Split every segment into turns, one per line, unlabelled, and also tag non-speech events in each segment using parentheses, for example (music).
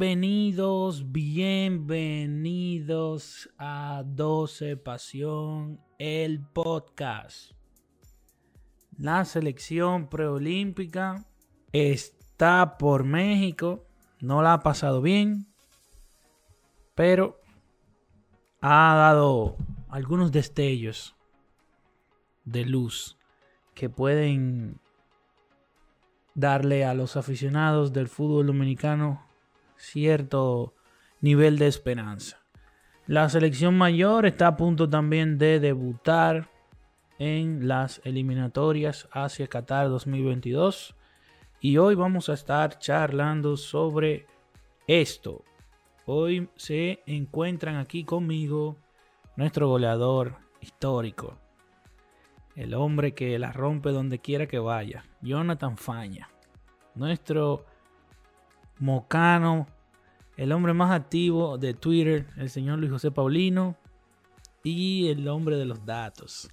Bienvenidos, bienvenidos a 12 Pasión, el podcast. La selección preolímpica está por México, no la ha pasado bien, pero ha dado algunos destellos de luz que pueden darle a los aficionados del fútbol dominicano cierto nivel de esperanza. La selección mayor está a punto también de debutar en las eliminatorias hacia Qatar 2022 y hoy vamos a estar charlando sobre esto. Hoy se encuentran aquí conmigo nuestro goleador histórico, el hombre que la rompe donde quiera que vaya, Jonathan Faña, nuestro mocano, el hombre más activo de Twitter, el señor Luis José Paulino, y el hombre de los datos,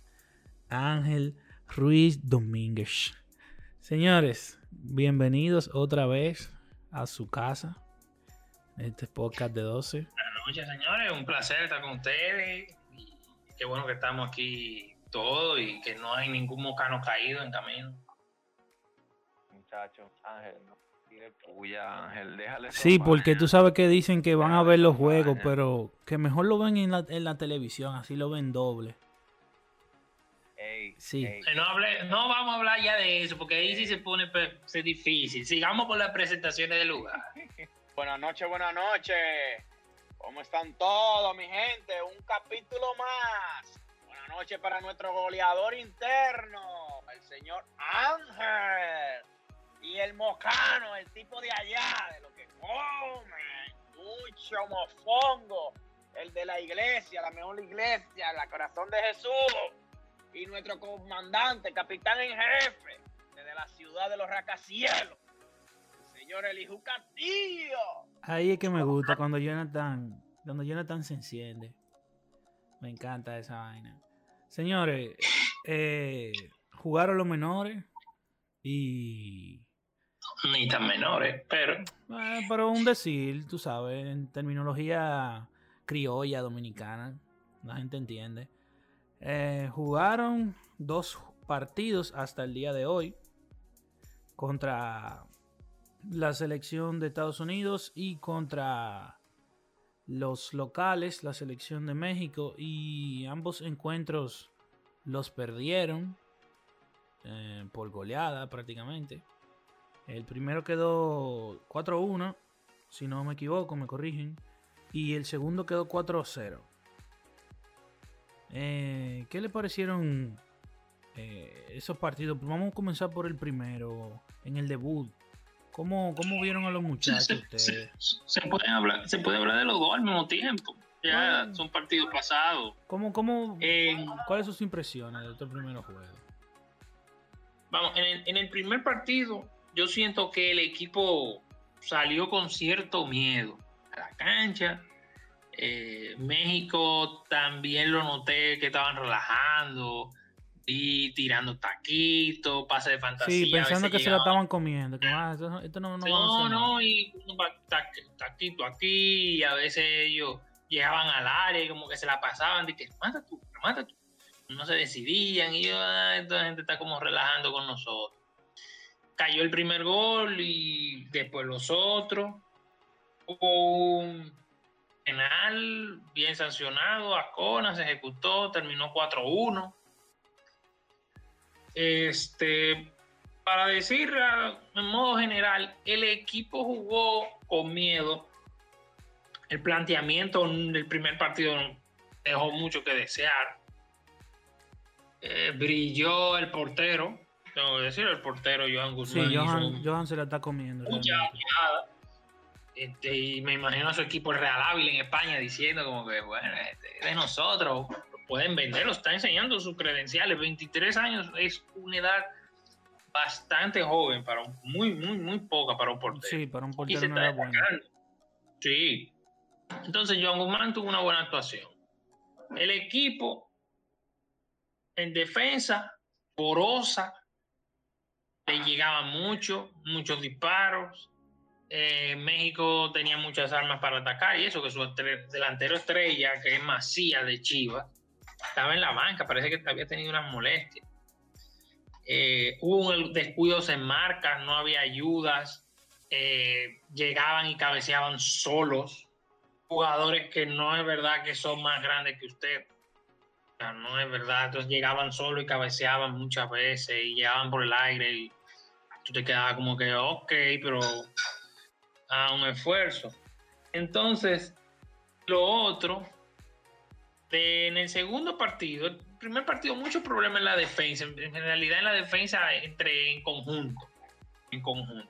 Ángel Ruiz Domínguez. Señores, bienvenidos otra vez a su casa, este podcast de 12.
Buenas noches, señores, un placer estar con ustedes. qué bueno que estamos aquí todos y que no hay ningún mocano caído en camino.
Muchachos, Ángel, no Ángel, déjale.
Sí, porque tú sabes que dicen que van a ver los juegos, pero que mejor lo ven en la, en la televisión, así lo ven doble.
sí. No, no vamos a hablar ya de eso, porque ahí sí se pone difícil. Sigamos con las presentaciones del lugar. (laughs)
buenas noches, buenas noches. ¿Cómo están todos, mi gente? Un capítulo más. Buenas noches para nuestro goleador interno, el señor Ángel. Y el mocano, el tipo de allá, de lo que come. Mucho mofongo. El de la iglesia, la mejor iglesia, la corazón de Jesús. Y nuestro comandante, capitán en jefe, desde la ciudad de los racacielos. El señor Elijú Castillo.
Ahí es que me gusta cuando Jonathan, cuando Jonathan se enciende. Me encanta esa vaina. Señores, eh, jugaron los menores y
ni tan menores, pero.
Eh, pero un decir, tú sabes, en terminología criolla dominicana, la gente entiende. Eh, jugaron dos partidos hasta el día de hoy contra la selección de Estados Unidos y contra los locales, la selección de México, y ambos encuentros los perdieron eh, por goleada prácticamente. El primero quedó 4-1, si no me equivoco, me corrigen. Y el segundo quedó 4-0. Eh, ¿Qué le parecieron eh, esos partidos? Vamos a comenzar por el primero, en el debut. ¿Cómo, cómo vieron a los muchachos ustedes?
Se, puede hablar, se puede hablar de los dos al mismo tiempo. Ya son partidos pasados.
¿Cómo, cómo, ¿Cuáles son sus impresiones de estos primeros juegos?
Vamos, en el, en el primer partido yo siento que el equipo salió con cierto miedo a la cancha. Eh, México también lo noté que estaban relajando y tirando taquitos, pase de fantasía.
Sí, pensando que se lo estaban comiendo. Que, ah, esto, no, no,
no, no, y taquito aquí, y a veces ellos llegaban al área y como que se la pasaban, de que mata tú, mata tú. No se decidían y yo, ah, esta gente está como relajando con nosotros cayó el primer gol y después los otros. Hubo un penal bien sancionado, Ascona se ejecutó, terminó 4-1. Este, para decir en modo general, el equipo jugó con miedo. El planteamiento del primer partido dejó mucho que desear. Eh, brilló el portero, tengo que decir, el portero Johan Guzmán.
Sí, Johan, se la está comiendo.
Este, y me imagino a su equipo Real Ávila en España diciendo como que, bueno, este, de nosotros, pueden venderlo, está enseñando sus credenciales. 23 años es una edad bastante joven, para muy, muy, muy poca para un portero.
Sí, para un portero no era bueno.
Sí. Entonces, Johan Guzmán tuvo una buena actuación. El equipo en defensa, porosa, le llegaban muchos, muchos disparos. eh, México tenía muchas armas para atacar y eso que su delantero estrella, que es Macías de Chivas, estaba en la banca, parece que había tenido unas molestias. Eh, hubo descuidos en marcas, no había ayudas, eh, llegaban y cabeceaban solos, jugadores que no es verdad que son más grandes que usted. no es verdad, entonces llegaban solos y cabeceaban muchas veces y llegaban por el aire y tú te quedabas como que, ok, pero a un esfuerzo. Entonces, lo otro, en el segundo partido, el primer partido, mucho problema en la defensa, en realidad en la defensa entre en conjunto, en conjunto.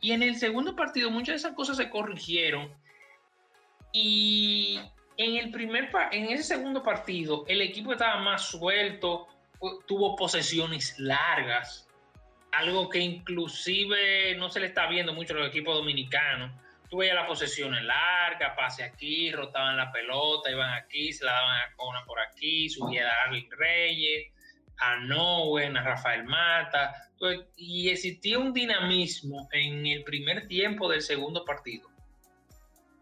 Y en el segundo partido, muchas de esas cosas se corrigieron. Y en el primer en ese segundo partido, el equipo estaba más suelto, tuvo posesiones largas, algo que inclusive no se le está viendo mucho a los equipos dominicanos. Tú veías las posesiones largas, pase aquí, rotaban la pelota, iban aquí, se la daban a Cona por aquí, subía a Darwin Reyes, a Nowen, a Rafael Mata. y existía un dinamismo en el primer tiempo del segundo partido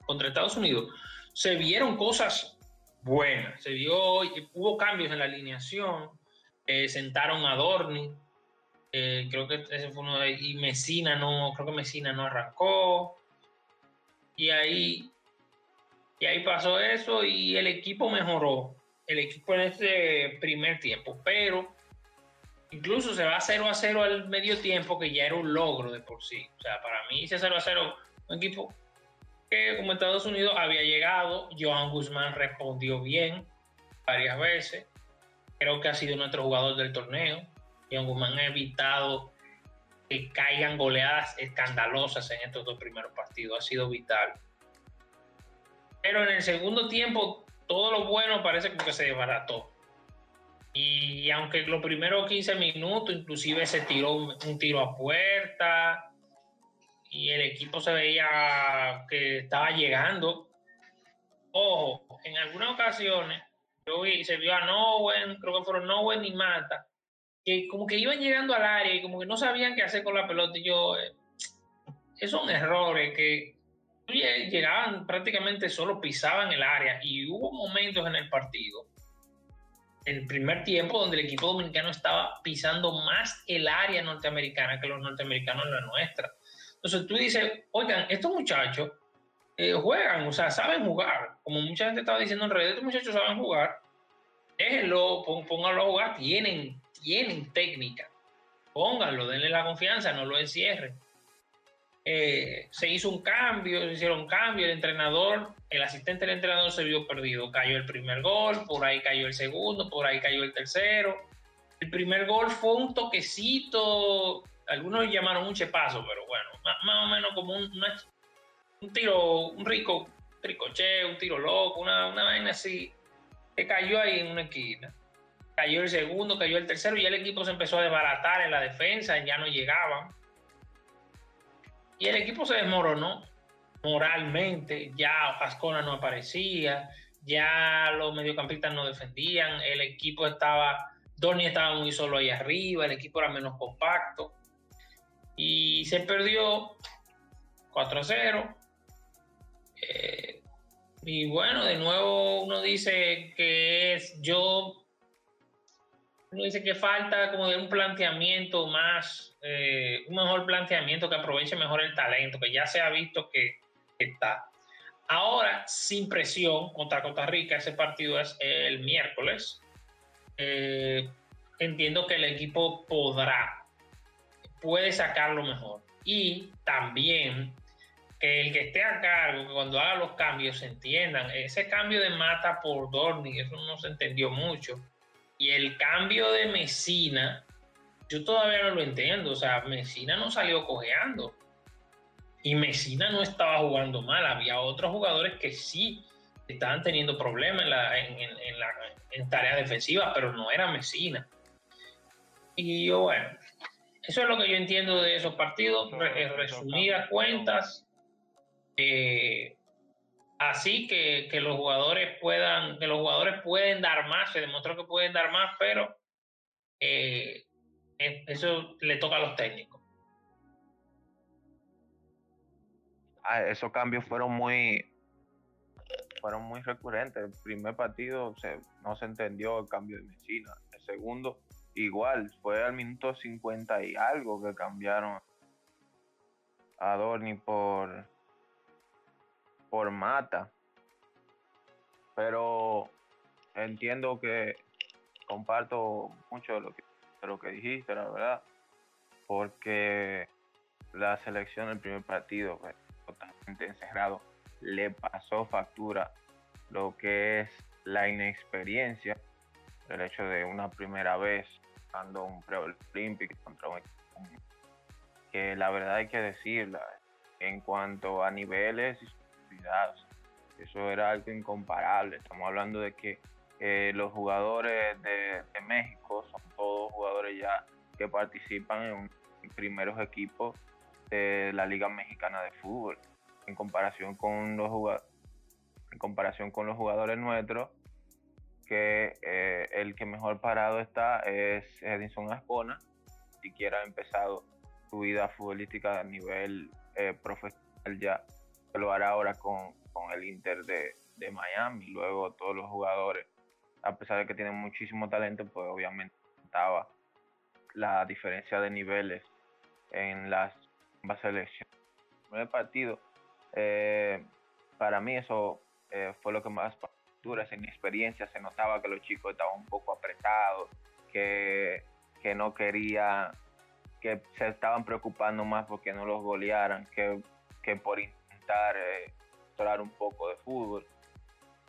contra Estados Unidos. Se vieron cosas buenas, se vio, hubo cambios en la alineación, eh, sentaron a Dorni, eh, creo que ese fue uno de y Mesina no, creo que Mesina no arrancó. Y ahí, y ahí pasó eso y el equipo mejoró. El equipo en ese primer tiempo, pero incluso se va 0 a 0 al medio tiempo, que ya era un logro de por sí. O sea, para mí ese 0 a 0, un equipo que como Estados Unidos había llegado, Johan Guzmán respondió bien varias veces. Creo que ha sido nuestro jugador del torneo. John Guzmán ha evitado que caigan goleadas escandalosas en estos dos primeros partidos. Ha sido vital. Pero en el segundo tiempo, todo lo bueno parece que se desbarató. Y aunque los primeros 15 minutos, inclusive se tiró un, tiro a puerta y el equipo se veía que estaba llegando. Ojo, en algunas ocasiones yo vi, se vio a Nowen, creo que fueron Nowen y Mata, que como que iban llegando al área y como que no sabían qué hacer con la pelota. Y yo, eh, esos son errores que llegaban prácticamente solo pisaban el área y hubo momentos en el partido, el primer tiempo, donde el equipo dominicano estaba pisando más el área norteamericana que los norteamericanos en la nuestra. Entonces tú dices, oigan, estos muchachos eh, juegan, o sea, saben jugar. Como mucha gente estaba diciendo en realidad, estos muchachos saben jugar. Déjenlo, pónganlo a jugar, tienen tienen técnica. Pónganlo, denle la confianza, no lo encierren. Eh, se hizo un cambio, se hicieron cambios, el entrenador, el asistente del entrenador se vio perdido. Cayó el primer gol, por ahí cayó el segundo, por ahí cayó el tercero. El primer gol fue un toquecito, algunos llamaron un chepazo, pero bueno, más, o menos como un, un tiro, un rico tricoche, un tiro loco, una, una vaina así, que cayó ahí en una esquina cayó el segundo, cayó el tercero, y el equipo se empezó a desbaratar en la defensa, ya no llegaban. Y el equipo se desmoronó moralmente, ya Pascona no aparecía, ya los mediocampistas no defendían, el equipo estaba, Donny estaba muy solo ahí arriba, el equipo era menos compacto, y se perdió 4-0. Eh, y bueno, de nuevo uno dice que es yo uno dice que falta como de un planteamiento más, eh, un mejor planteamiento que aproveche mejor el talento, que ya se ha visto que, está. Ahora, sin presión contra Costa Rica, ese partido es el miércoles. Eh, entiendo que el equipo podrá, puede sacarlo mejor. Y también que el que esté a cargo, que cuando haga los cambios se entiendan. Ese cambio de Mata por Dorni, eso no se entendió mucho y el cambio de Mesina, yo todavía no lo entiendo. O sea, Mesina no salió cojeando. Y Mesina no estaba jugando mal. Había otros jugadores que sí estaban teniendo problemas en, la, en, tareas defensivas, pero no era Mesina. Y yo, bueno, eso es lo que yo entiendo de esos partidos. resumidas cuentas, eh, así que, los jugadores puedan, que los jugadores pueden dar más, se demostró que pueden dar más, pero eh, eso le toca a los técnicos.
ah, esos cambios fueron muy fueron muy recurrentes. El primer partido se, no se entendió el cambio de Messina. El segundo, igual, fue al minuto 50 y algo que cambiaron a Dorni por, por Mata. Pero entiendo que comparto mucho de lo que, de lo que dijiste, la verdad, porque la selección del primer partido fue totalmente encerrado le pasó factura lo que es la inexperiencia, el hecho de una primera vez jugando un pre-olímpico contra un que la verdad hay que decirla, en cuanto a niveles eso era algo incomparable. Estamos hablando de que eh, los jugadores de, México son todos jugadores ya que participan en, en primeros equipos de la Liga Mexicana de Fútbol. En comparación con los jugadores, en comparación con los jugadores nuestros, que eh, el que mejor parado está es Edinson Ascona, siquiera ha empezado su vida futbolística a nivel eh, profesional ya, lo hará ahora con, el Inter de, de Miami, luego todos los jugadores, a pesar de que tienen muchísimo talento, pues obviamente estaba la diferencia de niveles en las ambas selecciones. El partido eh, para mí eso eh, fue lo que más dura, esa experiencia se notaba que los chicos estaban un poco apretados, que, que no querían, que se estaban preocupando más porque no los golearan que, que por intentar eh, un poco de fútbol.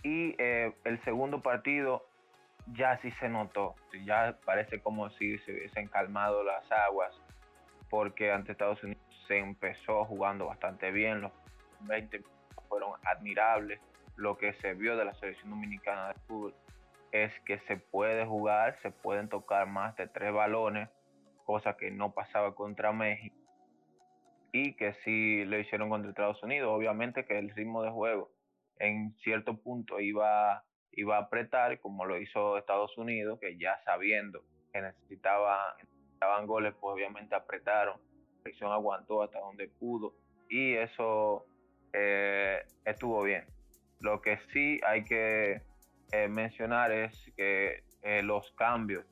Y eh, el segundo partido ya sí se notó, ya parece como si se hubiesen calmado las aguas, porque ante Estados Unidos se empezó jugando bastante bien, los 20 fueron admirables. Lo que se vio de la selección dominicana de fútbol es que se puede jugar, se pueden tocar más de tres balones, cosa que no pasaba contra México y que sí lo hicieron contra Estados Unidos. Obviamente que el ritmo de juego en cierto punto iba, iba a apretar, como lo hizo Estados Unidos, que ya sabiendo que necesitaba, necesitaban goles, pues obviamente apretaron. La selección aguantó hasta donde pudo y eso eh, estuvo bien. Lo que sí hay que eh, mencionar es que eh, los cambios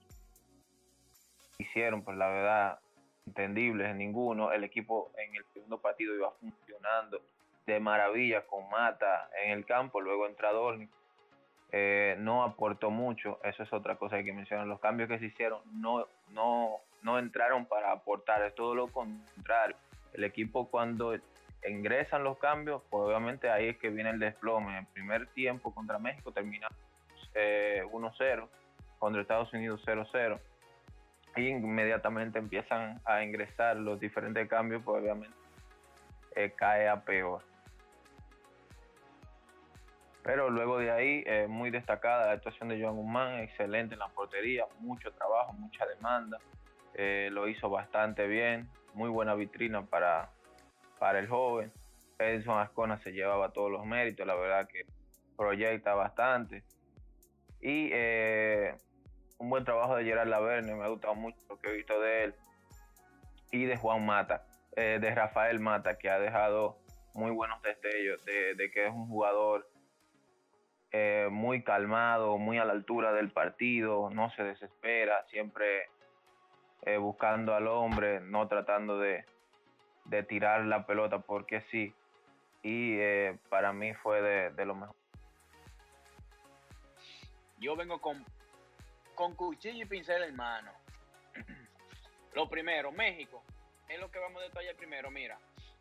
hicieron, pues la verdad, entendibles en ninguno. El equipo en el segundo partido iba funcionando de maravilla con Mata en el campo, luego entra Dorni. no aportó mucho, eso es otra cosa que que mencionar. Los cambios que se hicieron no, no, no entraron para aportar, es todo lo contrario. El equipo cuando ingresan los cambios, pues obviamente ahí es que viene el desplome. En primer tiempo contra México termina 1-0, eh, contra Estados Unidos 0-0. Y inmediatamente empiezan a ingresar los diferentes cambios, pues obviamente eh, cae a peor. Pero luego de ahí, eh, muy destacada la actuación de Joan Guzmán, excelente en la portería, mucho trabajo, mucha demanda. lo hizo bastante bien, muy buena vitrina para, para el joven. Edison Ascona se llevaba todos los méritos, la verdad que proyecta bastante. Y eh, un buen trabajo de Gerard Laverne, me ha gustado mucho lo que he visto de él. Y de Juan Mata, eh, de Rafael Mata, que ha dejado muy buenos destellos de, que es un jugador eh, muy calmado, muy a la altura del partido, no se desespera, siempre buscando al hombre, no tratando de, de tirar la pelota porque sí. Y eh, para mí fue de, lo mejor.
Yo vengo con, con cuchillo y pincel en mano. (clears throat) lo primero, México. Es lo que vamos a detallar primero. Mira,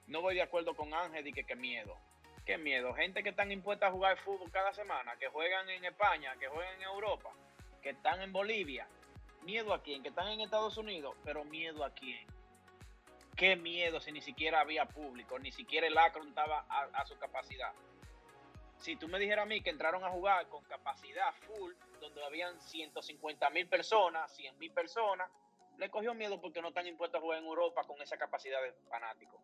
no voy de acuerdo con Ángel y que qué miedo. Qué miedo. Gente que están impuestas a jugar fútbol cada semana, que juegan en España, que juegan en Europa, que están en Bolivia. Miedo a quién, que están en Estados Unidos, pero miedo a quién qué miedo si ni siquiera había público, ni siquiera el Akron estaba a, su capacidad. Si tú me dijeras a mí que entraron a jugar con capacidad full, donde habían 150 mil personas, 100 mil personas, le cogió miedo porque no están impuestos a jugar en Europa con esa capacidad de fanáticos,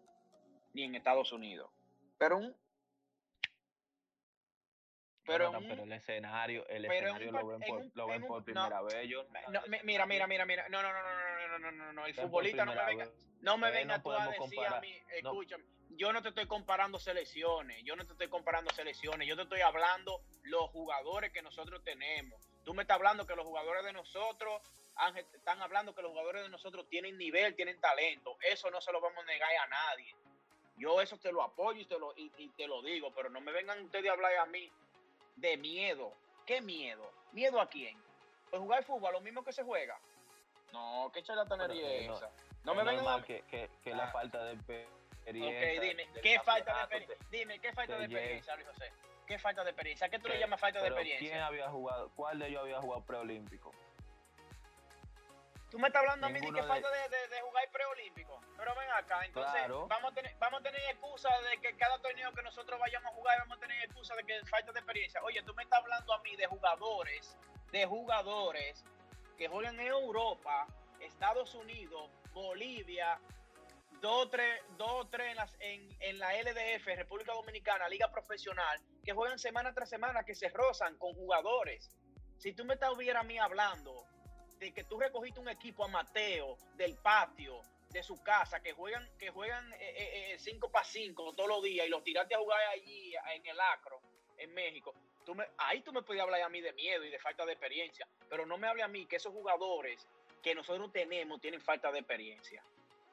ni en Estados Unidos. Pero un
pero, el escenario, el escenario lo ven por, lo ven por primera vez.
mira, mira, mira, mira. No, no, no, no, no, no, no, no, no. El futbolista no me venga, no me venga tú a decir a mí, escúchame. Yo no te estoy comparando selecciones, yo no te estoy comparando selecciones, yo te estoy hablando los jugadores que nosotros tenemos. Tú me estás hablando que los jugadores de nosotros están hablando que los jugadores de nosotros tienen nivel, tienen talento. Eso no se lo vamos a negar a nadie. Yo eso te lo apoyo y te lo, y, te lo digo, pero no me vengan ustedes a hablar a mí de miedo. ¿Qué miedo? ¿Miedo a quién? Pues jugar fútbol, lo mismo que se juega. No, qué charlatanería es esa. No me vengan
que, que, que la ah. falta de
experiencia. Ok, dime, ¿qué falta de experiencia? Dime, ¿qué falta de experiencia, Luis José? ¿Qué falta de experiencia? ¿Qué tú le llamas falta de experiencia?
¿Quién había jugado? ¿Cuál de ellos había jugado preolímpico?
Tú me estás hablando a mí de que falta de, de, jugar preolímpico. Pero ven acá, entonces vamos, a tener, vamos a tener excusa de que cada torneo que nosotros vayamos a jugar vamos a tener excusa de que falta de experiencia. Oye, tú me estás hablando a mí de jugadores, de jugadores que juegan en Europa, Estados Unidos, Bolivia, dos tres, dos, tres en, en, la LDF, República Dominicana, Liga Profesional, que juegan semana tras semana, que se rozan con jugadores. Si tú me estuvieras a mí hablando de que tú recogiste un equipo a Mateo del patio de su casa que juegan que juegan 5 eh, eh, eh, para 5 todos los días y los tiraste a jugar allí en el Acro, en México, tú me, ahí tú me podías hablar a mí de miedo y de falta de experiencia, pero no me hable a mí que esos jugadores que nosotros tenemos tienen falta de experiencia.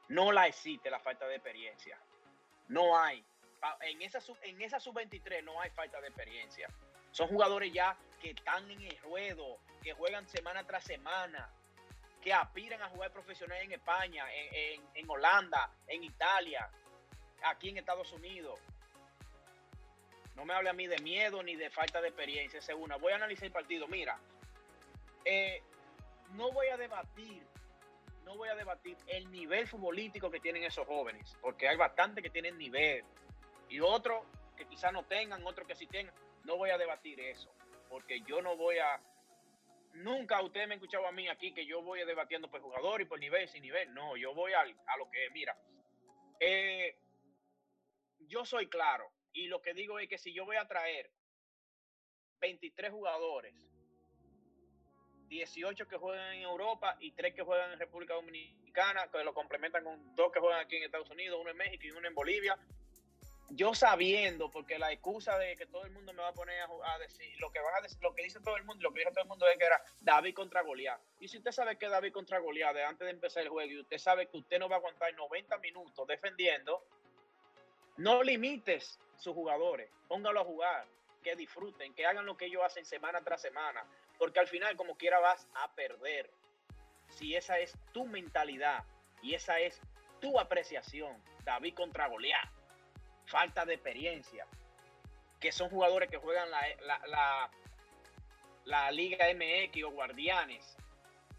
No la existe la falta de experiencia. No hay. En esa, en esa sub-23 no hay falta de experiencia. Son jugadores ya que están en el ruedo, que juegan semana tras semana, que aspiran a jugar profesional en España, en, Holanda, en Italia, aquí en Estados Unidos. No me hable a mí de miedo ni de falta de experiencia. Segunda, voy a analizar el partido. Mira, eh, no voy a debatir, no voy a debatir el nivel futbolístico que tienen esos jóvenes, porque hay bastante que tienen nivel y otros que quizás no tengan, otros que sí tengan. No voy a debatir eso, porque yo no voy a... Nunca usted me ha escuchado a mí aquí que yo voy debatiendo por jugador y por nivel sin nivel. No, yo voy a, lo que, mira, eh, yo soy claro y lo que digo es que si yo voy a traer 23 jugadores, 18 que juegan en Europa y 3 que juegan en República Dominicana, que lo complementan con dos que juegan aquí en Estados Unidos, uno en México y uno en Bolivia, yo sabiendo, porque la excusa de que todo el mundo me va a poner a, decir, lo que van a decir, lo que dice todo el mundo, lo que dice todo el mundo es que era David contra Goliat. Y si usted sabe que David contra Goliat, antes de empezar el juego, y usted sabe que usted no va a aguantar 90 minutos defendiendo, no limites sus jugadores, póngalo a jugar, que disfruten, que hagan lo que ellos hacen semana tras semana, porque al final como quiera vas a perder. Si esa es tu mentalidad y esa es tu apreciación, David contra Goliat falta de experiencia, que son jugadores que juegan la, la, Liga MX o Guardianes,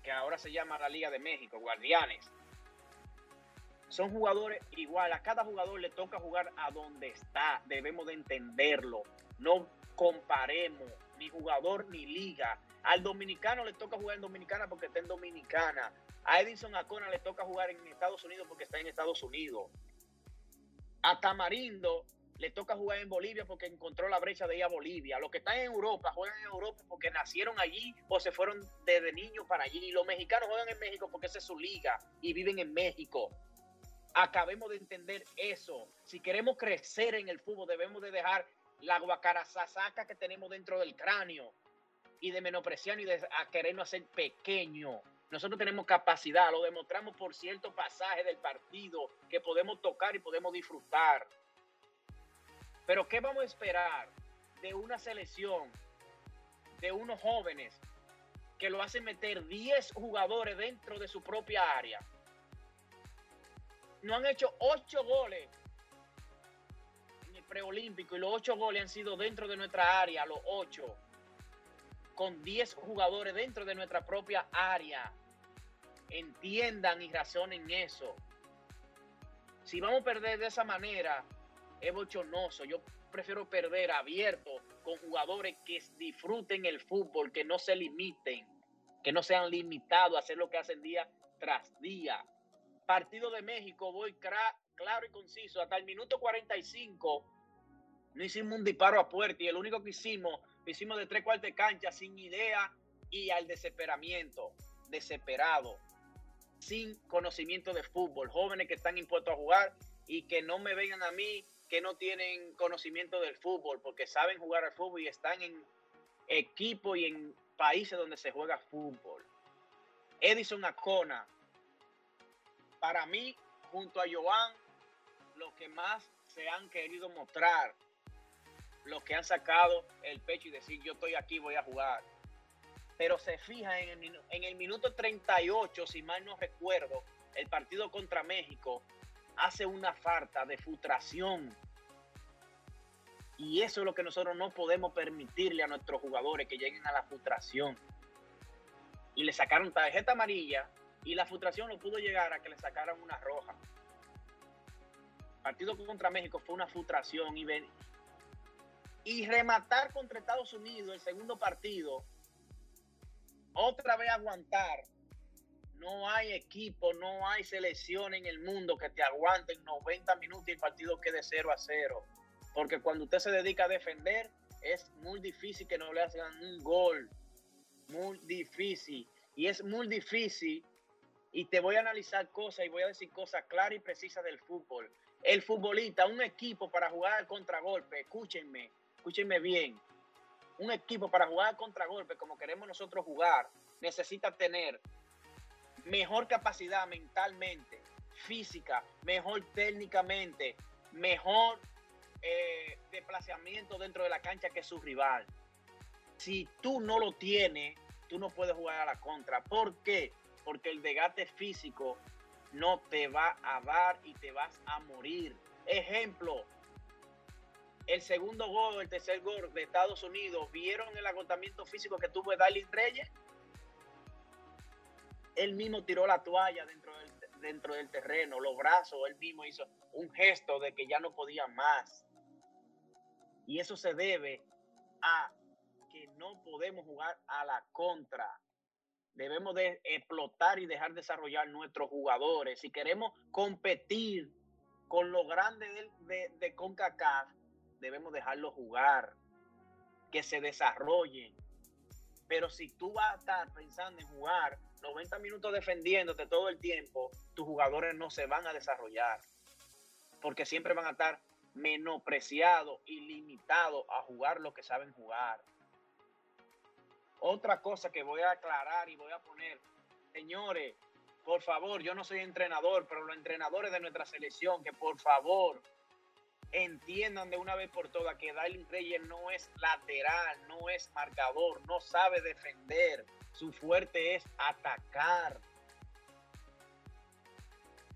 que ahora se llama la Liga de México, Guardianes. Son jugadores igual, a cada jugador le toca jugar a donde está, debemos de entenderlo. No comparemos ni jugador ni liga. Al dominicano le toca jugar en Dominicana porque está en Dominicana. A Edison Acona le toca jugar en Estados Unidos porque está en Estados Unidos. A Tamarindo le toca jugar en Bolivia porque encontró la brecha de ir a Bolivia. Los que están en Europa juegan en Europa porque nacieron allí o se fueron desde niños para allí. Y los mexicanos juegan en México porque esa es su liga y viven en México. Acabemos de entender eso. Si queremos crecer en el fútbol, debemos de dejar la guacarazazaca que tenemos dentro del cráneo y de menospreciar y de querernos hacer pequeño. Nosotros tenemos capacidad, lo demostramos por cierto pasaje del partido que podemos tocar y podemos disfrutar. Pero ¿qué vamos a esperar de una selección, de unos jóvenes que lo hacen meter 10 jugadores dentro de su propia área? No han hecho 8 goles preolímpico y los 8 goles han sido dentro de nuestra área, los 8 con 10 jugadores dentro de nuestra propia área entiendan y razonen eso. Si vamos a perder de esa manera, es bochornoso. Yo prefiero perder abierto con jugadores que disfruten el fútbol, que no se limiten, que no sean limitados a hacer lo que hacen día tras día. Partido de México, voy claro y conciso. Hasta el minuto 45 no hicimos un disparo a puerta y el único que hicimos, lo hicimos de tres cuartos de cancha sin idea y al desesperamiento, desesperado sin conocimiento de fútbol, jóvenes que están impuestos a jugar y que no me vengan a mí que no tienen conocimiento del fútbol, porque saben jugar al fútbol y están en equipo y en países donde se juega fútbol. Edison Acona, para mí, junto a Joan, lo que más se han querido mostrar, los que han sacado el pecho y decir yo estoy aquí, voy a jugar. Pero se fija en el, en el minuto 38, si mal no recuerdo, el partido contra México, hace una falta de frustración. Y eso es lo que nosotros no podemos permitirle a nuestros jugadores que lleguen a la frustración. Y le sacaron tarjeta amarilla y la frustración no pudo llegar a que le sacaran una roja. partido contra México fue una frustración y, y rematar contra Estados Unidos el segundo partido, otra vez aguantar no hay equipo, no hay selección en el mundo que te aguanten 90 minutos y el partido quede 0 a 0. Porque cuando usted se dedica a defender, es muy difícil que no le hagan un gol. Muy difícil. Y es muy difícil. Y te voy a analizar cosas y voy a decir cosas claras y precisas del fútbol. El futbolista, un equipo para jugar al contragolpe, escúchenme, escúchenme bien. Un equipo para jugar contragolpe, como queremos nosotros jugar, necesita tener mejor capacidad mentalmente, física, mejor técnicamente, mejor eh, desplazamiento dentro de la cancha que su rival. Si tú no lo tienes, tú no puedes jugar a la contra. ¿Por qué? Porque el desgaste físico no te va a dar y te vas a morir. Ejemplo, el segundo gol, el tercer gol de Estados Unidos, ¿vieron el agotamiento físico que tuvo Darlene Reyes? él mismo tiró la toalla dentro del, dentro del terreno, los brazos, él mismo hizo un gesto de que ya no podía más. Y eso se debe a que no podemos jugar a la contra. Debemos de explotar y dejar desarrollar nuestros jugadores. Si queremos competir con los grandes de, de, de CONCACAF, debemos dejarlos jugar, que se desarrollen. Pero si tú vas a estar pensando en jugar 90 minutos defendiéndote todo el tiempo, tus jugadores no se van a desarrollar. Porque siempre van a estar menospreciados y limitados a jugar lo que saben jugar. Otra cosa que voy a aclarar y voy a poner, señores, por favor, yo no soy entrenador, pero los entrenadores de nuestra selección, que por favor entiendan de una vez por todas que Darlene Reyes no es lateral, no es marcador, no sabe defender. Su fuerte es atacar.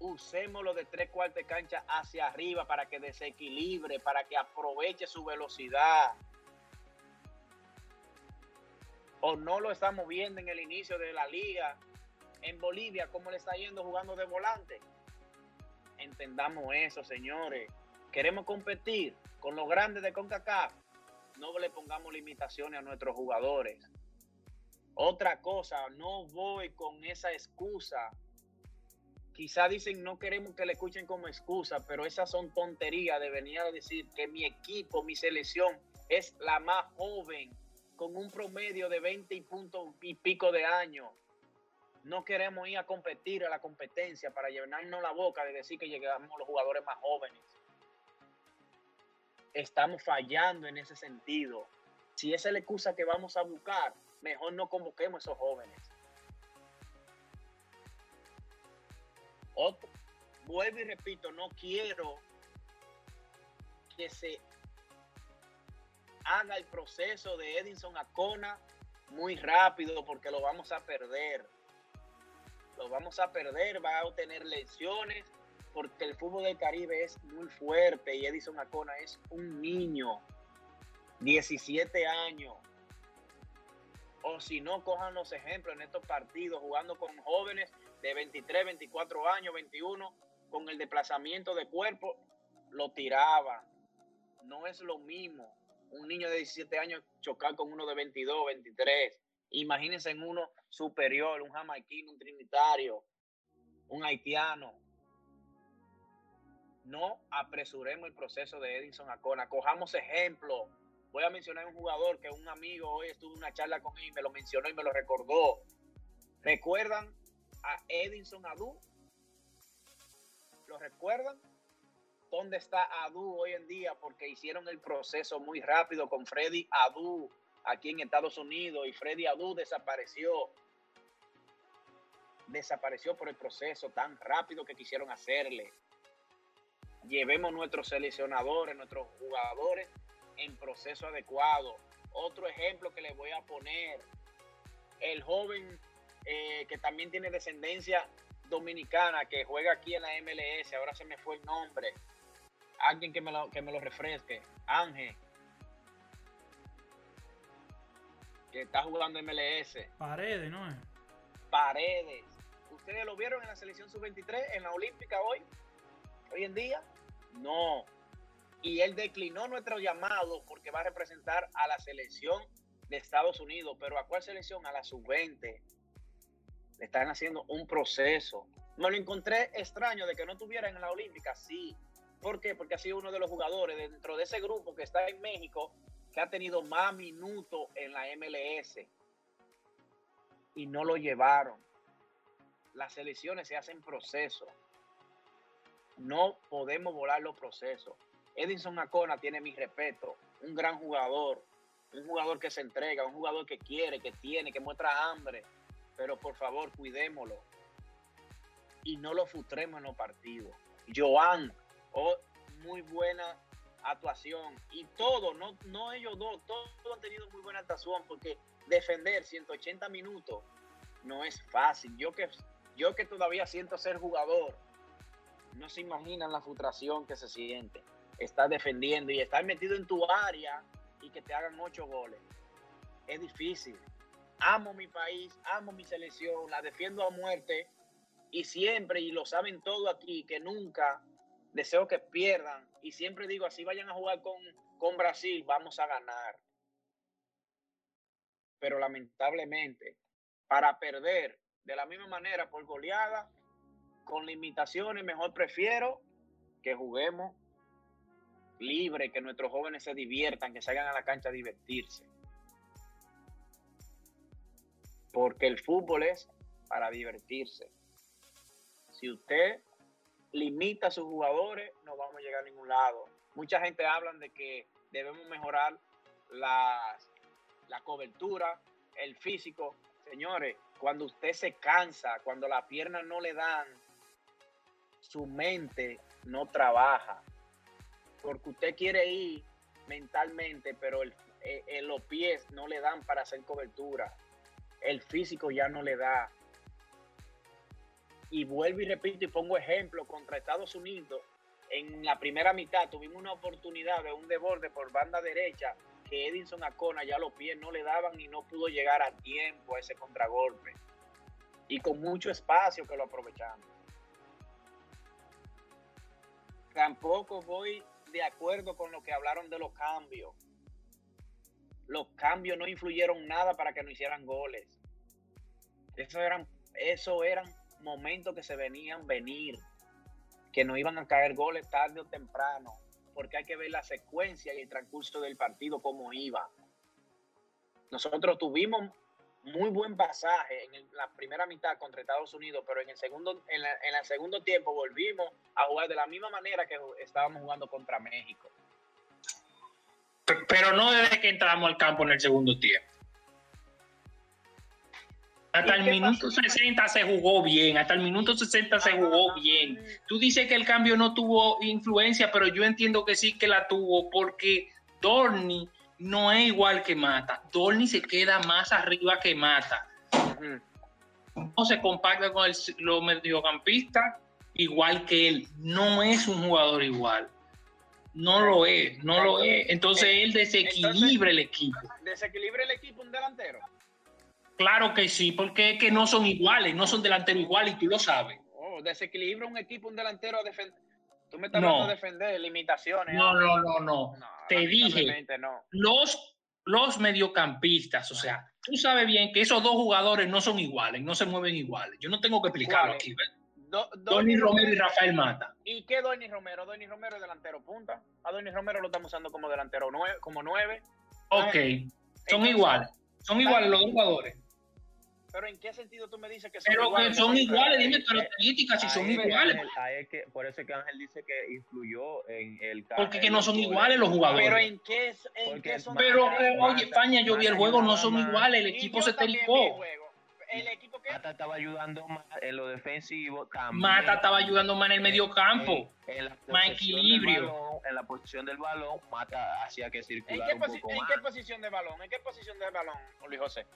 Usémoslo de tres cuartos de cancha hacia arriba para que desequilibre, para que aproveche su velocidad. O no lo estamos viendo en el inicio de la liga en Bolivia, cómo le está yendo jugando de volante. Entendamos eso, señores. Queremos competir con los grandes de CONCACAF. No le pongamos limitaciones a nuestros jugadores. Otra cosa, no voy con esa excusa. Quizá dicen no queremos que le escuchen como excusa, pero esas son tonterías de venir a decir que mi equipo, mi selección es la más joven, con un promedio de 20 y, punto y pico de años. No queremos ir a competir a la competencia para llenarnos la boca de decir que llegamos los jugadores más jóvenes. Estamos fallando en ese sentido. Si esa es la excusa que vamos a buscar, mejor no convoquemos a esos jóvenes. Vuelvo y repito, no quiero que se haga el proceso de Edinson Acona muy rápido porque lo vamos a perder. Lo vamos a perder, va a obtener lesiones porque el fútbol del Caribe es muy fuerte y Edison Acona es un niño, 17 años o si no, cojan los ejemplos en estos partidos, jugando con jóvenes de 23, 24 años, 21, con el desplazamiento de cuerpo, lo tiraban. No es lo mismo un niño de 17 años chocar con uno de 22, 23. Imagínense en uno superior, un jamaiquino, un trinitario, un haitiano. No apresuremos el proceso de Edison Acona. Cojamos ejemplo Voy a mencionar un jugador que un amigo hoy estuvo en una charla con él y me lo mencionó y me lo recordó. ¿Recuerdan a Edinson Adu? ¿Lo recuerdan? dónde está Adu hoy en día, porque hicieron el proceso muy rápido con Freddy Adu aquí en Estados Unidos y Freddy Adu desapareció. Desapareció por el proceso tan rápido que quisieron hacerle. Llevemos nuestros seleccionadores, nuestros jugadores en proceso adecuado. Otro ejemplo que les voy a poner, el joven eh, que también tiene descendencia dominicana, que juega aquí en la MLS, ahora se me fue el nombre, alguien que me lo, que me lo refresque, Ángel, que está jugando MLS.
Paredes, ¿no es?
Paredes. ¿Ustedes lo vieron en la selección sub-23, en la Olímpica hoy? Hoy en día. No. Y él declinó nuestro llamado porque va a representar a la selección de Estados Unidos. ¿Pero a cuál selección? A la sub-20. Le están haciendo un proceso. Me lo encontré extraño de que no tuviera en la Olímpica. Sí. ¿Por qué? Porque ha sido uno de los jugadores dentro de ese grupo que está en México que ha tenido más minutos en la MLS. Y no lo llevaron. Las selecciones se hacen proceso. No podemos volar los procesos. Edinson Acona tiene mi respeto. Un gran jugador. Un jugador que se entrega. Un jugador que quiere, que tiene, que muestra hambre. Pero por favor, cuidémoslo. Y no lo frustremos en los partidos. Joan, oh, muy buena actuación. Y todo, no, no ellos dos, todos han tenido muy buena actuación porque defender 180 minutos no es fácil. Yo que, yo que todavía siento ser jugador, no se imaginan la frustración que se siente. Estar defendiendo y estar metido en tu área y que te hagan ocho goles. Es difícil. Amo mi país, amo mi selección, la defiendo a muerte y siempre, y lo saben todo aquí, que nunca deseo que pierdan. Y siempre digo, así vayan a jugar con, con Brasil, vamos a ganar. Pero lamentablemente, para perder de la misma manera por goleada, con limitaciones, mejor prefiero que juguemos libre, que nuestros jóvenes se diviertan, que salgan a la cancha a divertirse. Porque el fútbol es para divertirse. Si usted limita a sus jugadores, no vamos a llegar a ningún lado. Mucha gente habla de que debemos mejorar la, la cobertura, el físico. Señores, cuando usted se cansa, cuando las piernas no le dan, su mente no trabaja. Porque usted quiere ir mentalmente, pero el, el, los pies no le dan para hacer cobertura. El físico ya no le da. Y vuelvo y repito y pongo ejemplo contra Estados Unidos. En la primera mitad tuvimos una oportunidad de un desborde por banda derecha que Edinson Acona ya los pies no le daban y no pudo llegar a tiempo a ese contragolpe. Y con mucho espacio que lo aprovechamos. Tampoco voy de acuerdo con lo que hablaron de los cambios. Los cambios no influyeron nada para que no hicieran goles. Eso eran, eso eran momentos que se venían venir, que no iban a caer goles tarde o temprano, porque hay que ver la secuencia y el transcurso del partido cómo iba. Nosotros tuvimos muy buen pasaje en la primera mitad contra Estados Unidos, pero en el segundo, en, en el segundo tiempo volvimos a jugar de la misma manera que estábamos jugando contra México.
Pero no desde que entramos al campo en el segundo tiempo. Hasta el minuto pasó? 60 se jugó bien, hasta el minuto 60 se jugó bien. Tú dices que el cambio no tuvo influencia, pero yo entiendo que sí que la tuvo porque Dorni no es igual que Mata. Dorni se queda más arriba que Mata. No se compacta con el, los mediocampistas igual que él. No es un jugador igual. No lo es, no lo es. Entonces él desequilibra el equipo.
¿Desequilibra el equipo un delantero?
Claro que sí, porque es que no son iguales, no son delanteros iguales y tú lo sabes.
Oh, desequilibra un equipo, un delantero a defender. Tú me estás no. hablando de defender, limitaciones.
No, no, no, no. no Te dije, no. los, los mediocampistas, o sea, tú sabes bien que esos dos jugadores no son iguales, no se mueven iguales. Yo no tengo que explicarlo aquí. Do, Donny Romero y Rafael Mata.
¿Y qué Donny Romero? Donny Romero es delantero punta. A Donny Romero lo estamos usando como delantero nueve, como nueve.
Ok, son iguales. Son iguales los dos jugadores.
Pero ¿en qué sentido tú me dices que son
Pero que
iguales?
son iguales, dime
Eh,
características si son
que
iguales.
Ángel- ahí es que, por eso es que Ángel dice que influyó en el ca-
Porque que
en
no son iguales los jugadores.
Pero ¿en qué, en qué son
Pero que,
diferentes?
oye, España, yo vi el juego, no son iguales, el equipo se tericó.
¿El equipo qué?
Mata estaba ayudando más en lo defensivo también.
Mata estaba ayudando más en el medio campo.
En, en
Más equilibrio.
balón, en la posición del balón, Mata hacía que
¿En
circulara
qué,
un
posi-
poco
¿En
más.
qué posición de balón? ¿En qué posición de balón, Luis José?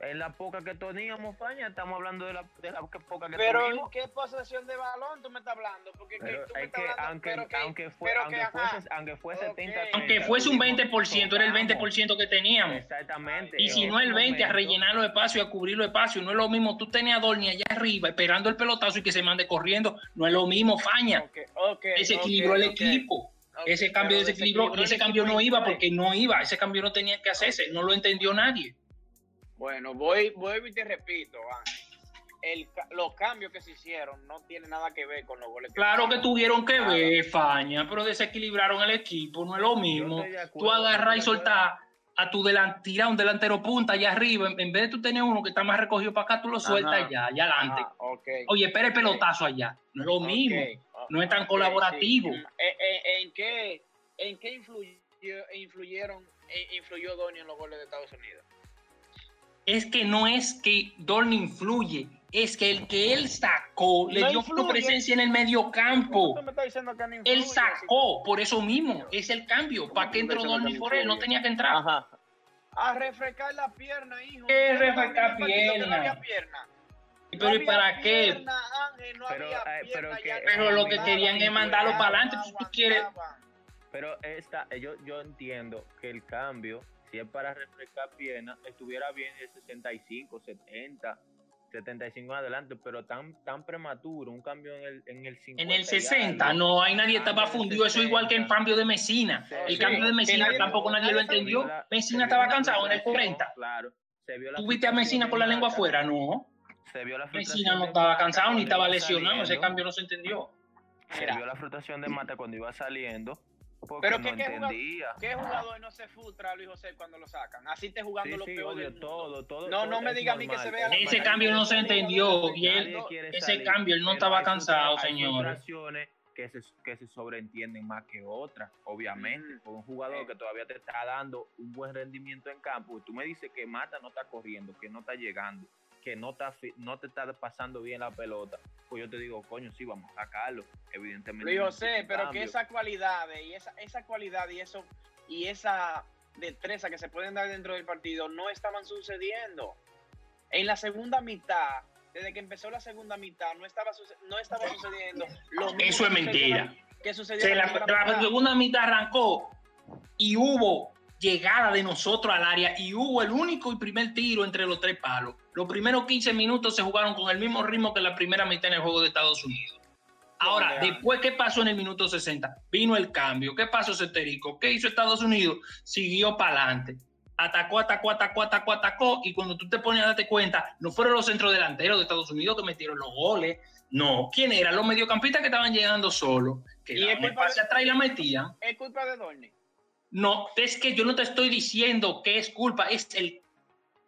En la poca que teníamos, España, estamos hablando de la, de la que poca que
Pero ¿en qué posesión de balón tú me estás hablando? Porque que
Pero
tú me
es
estás
que
hablando,
aunque,
pero que-
aunque, fue,
pero
aunque, fuese, aunque fue
Ok.
70
Aunque fuese un 20%, era el
tocamos.
20% que teníamos.
Exactamente.
Y si no el
ese
20, a
momento,
rellenar los espacios, a cubrir los espacios. No es lo mismo. Tú tenías a Dorni allá arriba esperando el pelotazo y que se mande corriendo. No es lo mismo, Faña.
Ok, ok,
Desequilibró
ok,
el equipo. Ese cambio y ese cambio no iba porque no iba. Ese cambio no tenía que hacerse. No lo entendió nadie.
Bueno, voy, voy y te repito, Ángel. El, los cambios que se hicieron no tienen nada que ver con los goles.
Claro que tuvieron que ver, Faña, pero desequilibraron el equipo. No es lo mismo. Tú agarras y soltás a tu delantera, un delantero punta allá arriba. En vez de tú tener uno que está más recogido para acá, tú lo sueltas
Ajá.
allá, allá adelante.
Ah.
Oye, espera el pelotazo allá. No es lo mismo.
Ok,
No es tan colaborativo.
sí. Eh, eh, ¿En qué, en qué influyó, influyeron, eh, influyó Donny en los goles de Estados Unidos?
Es que no es que Dorn influye, es que el que él sacó le
No
dio
influye.
presencia en el medio campo.
Tú me estás diciendo que no influye,
Él sacó, por eso mismo, es el cambio. ¿Para qué entró
que
por él? No
influye?
tenía que entrar.
Ajá. A refrescar la pierna, hijo.
¿Qué refrescar pierna? Pero ¿y para qué?
Pero,
lo que querían es mandarlo para adelante.
no
Si tú quieres,
aguantaban.
Pero esta, yo, yo entiendo que el cambio, si es para refrescar piernas, estuviera bien de 65, 70, 75 en adelante, pero tan, tan prematuro, un cambio en el, en el 50.
en el
y
60,
algo.
no, ahí nadie estaba fundido. Eso igual que el
60.
cambio de Mesina.
Sí,
El
sí,
cambio de Mesina
nadie-
tampoco nadie lo entendió.
la-
Mesina estaba cansado en el
frustración,
40.
Claro. Se vio la
¿Tú viste a Mesina con la lengua afuera? No.
Se vio la
Mesina no estaba cansado ni estaba lesionado. Ese cambio no se entendió.
Se vio la frustración de Mata cuando iba saliendo. Porque
Pero
no
que- que jugaba-
entendía.
¿Qué jugador no se frustra, Luis José, cuando lo sacan? Así esté jugando
Sí,
lo
sí,
peor
obvio,
del mundo.
todo, todo.
No,
todo
no me diga a mí que se vea
Ese
normal.
cambio no se entendió y él- ese
salir,
cambio, él no estaba cansado,
frustraciones que se, que se sobreentienden más que otras, obviamente.
Mm.
Con un jugador
Eh.
que todavía te está dando un buen rendimiento en campo, y tú me dices que Mata no está corriendo, que no está llegando, que no, está, no te está pasando bien la pelota, pues yo te digo, coño, sí, vamos a sacarlo. Evidentemente. Necesita un
pero que
cambio.
esas cualidades y esa, esa cualidad y eso y esa destreza que se pueden dar dentro del partido no estaban sucediendo. En la segunda mitad, desde que empezó la segunda mitad, no estaba, no estaba sucediendo lo mismo
Eso es
que sucedió
mentira.
la- Que sucedió
Se la, segunda mitad arrancó y hubo llegada de nosotros al área y hubo el único y primer tiro entre los tres palos. Los primeros 15 minutos se jugaron con el mismo ritmo que la primera mitad en el juego de Estados Unidos. Ahora, después, ¿qué pasó en el minuto 60? Vino el cambio. ¿Qué pasó, Ceterico? ¿Qué hizo Estados Unidos? Siguió para adelante. Atacó, atacó, atacó, atacó, atacó. Y cuando tú te pones a darte cuenta, no fueron los centrodelanteros de Estados Unidos que metieron los goles. No, ¿quién eran? Los mediocampistas que estaban llegando solos. Que
Y
daban
es culpa de-
atrás y la metían.
Es culpa de Dorni.
No, es que yo no te estoy diciendo que es culpa, es el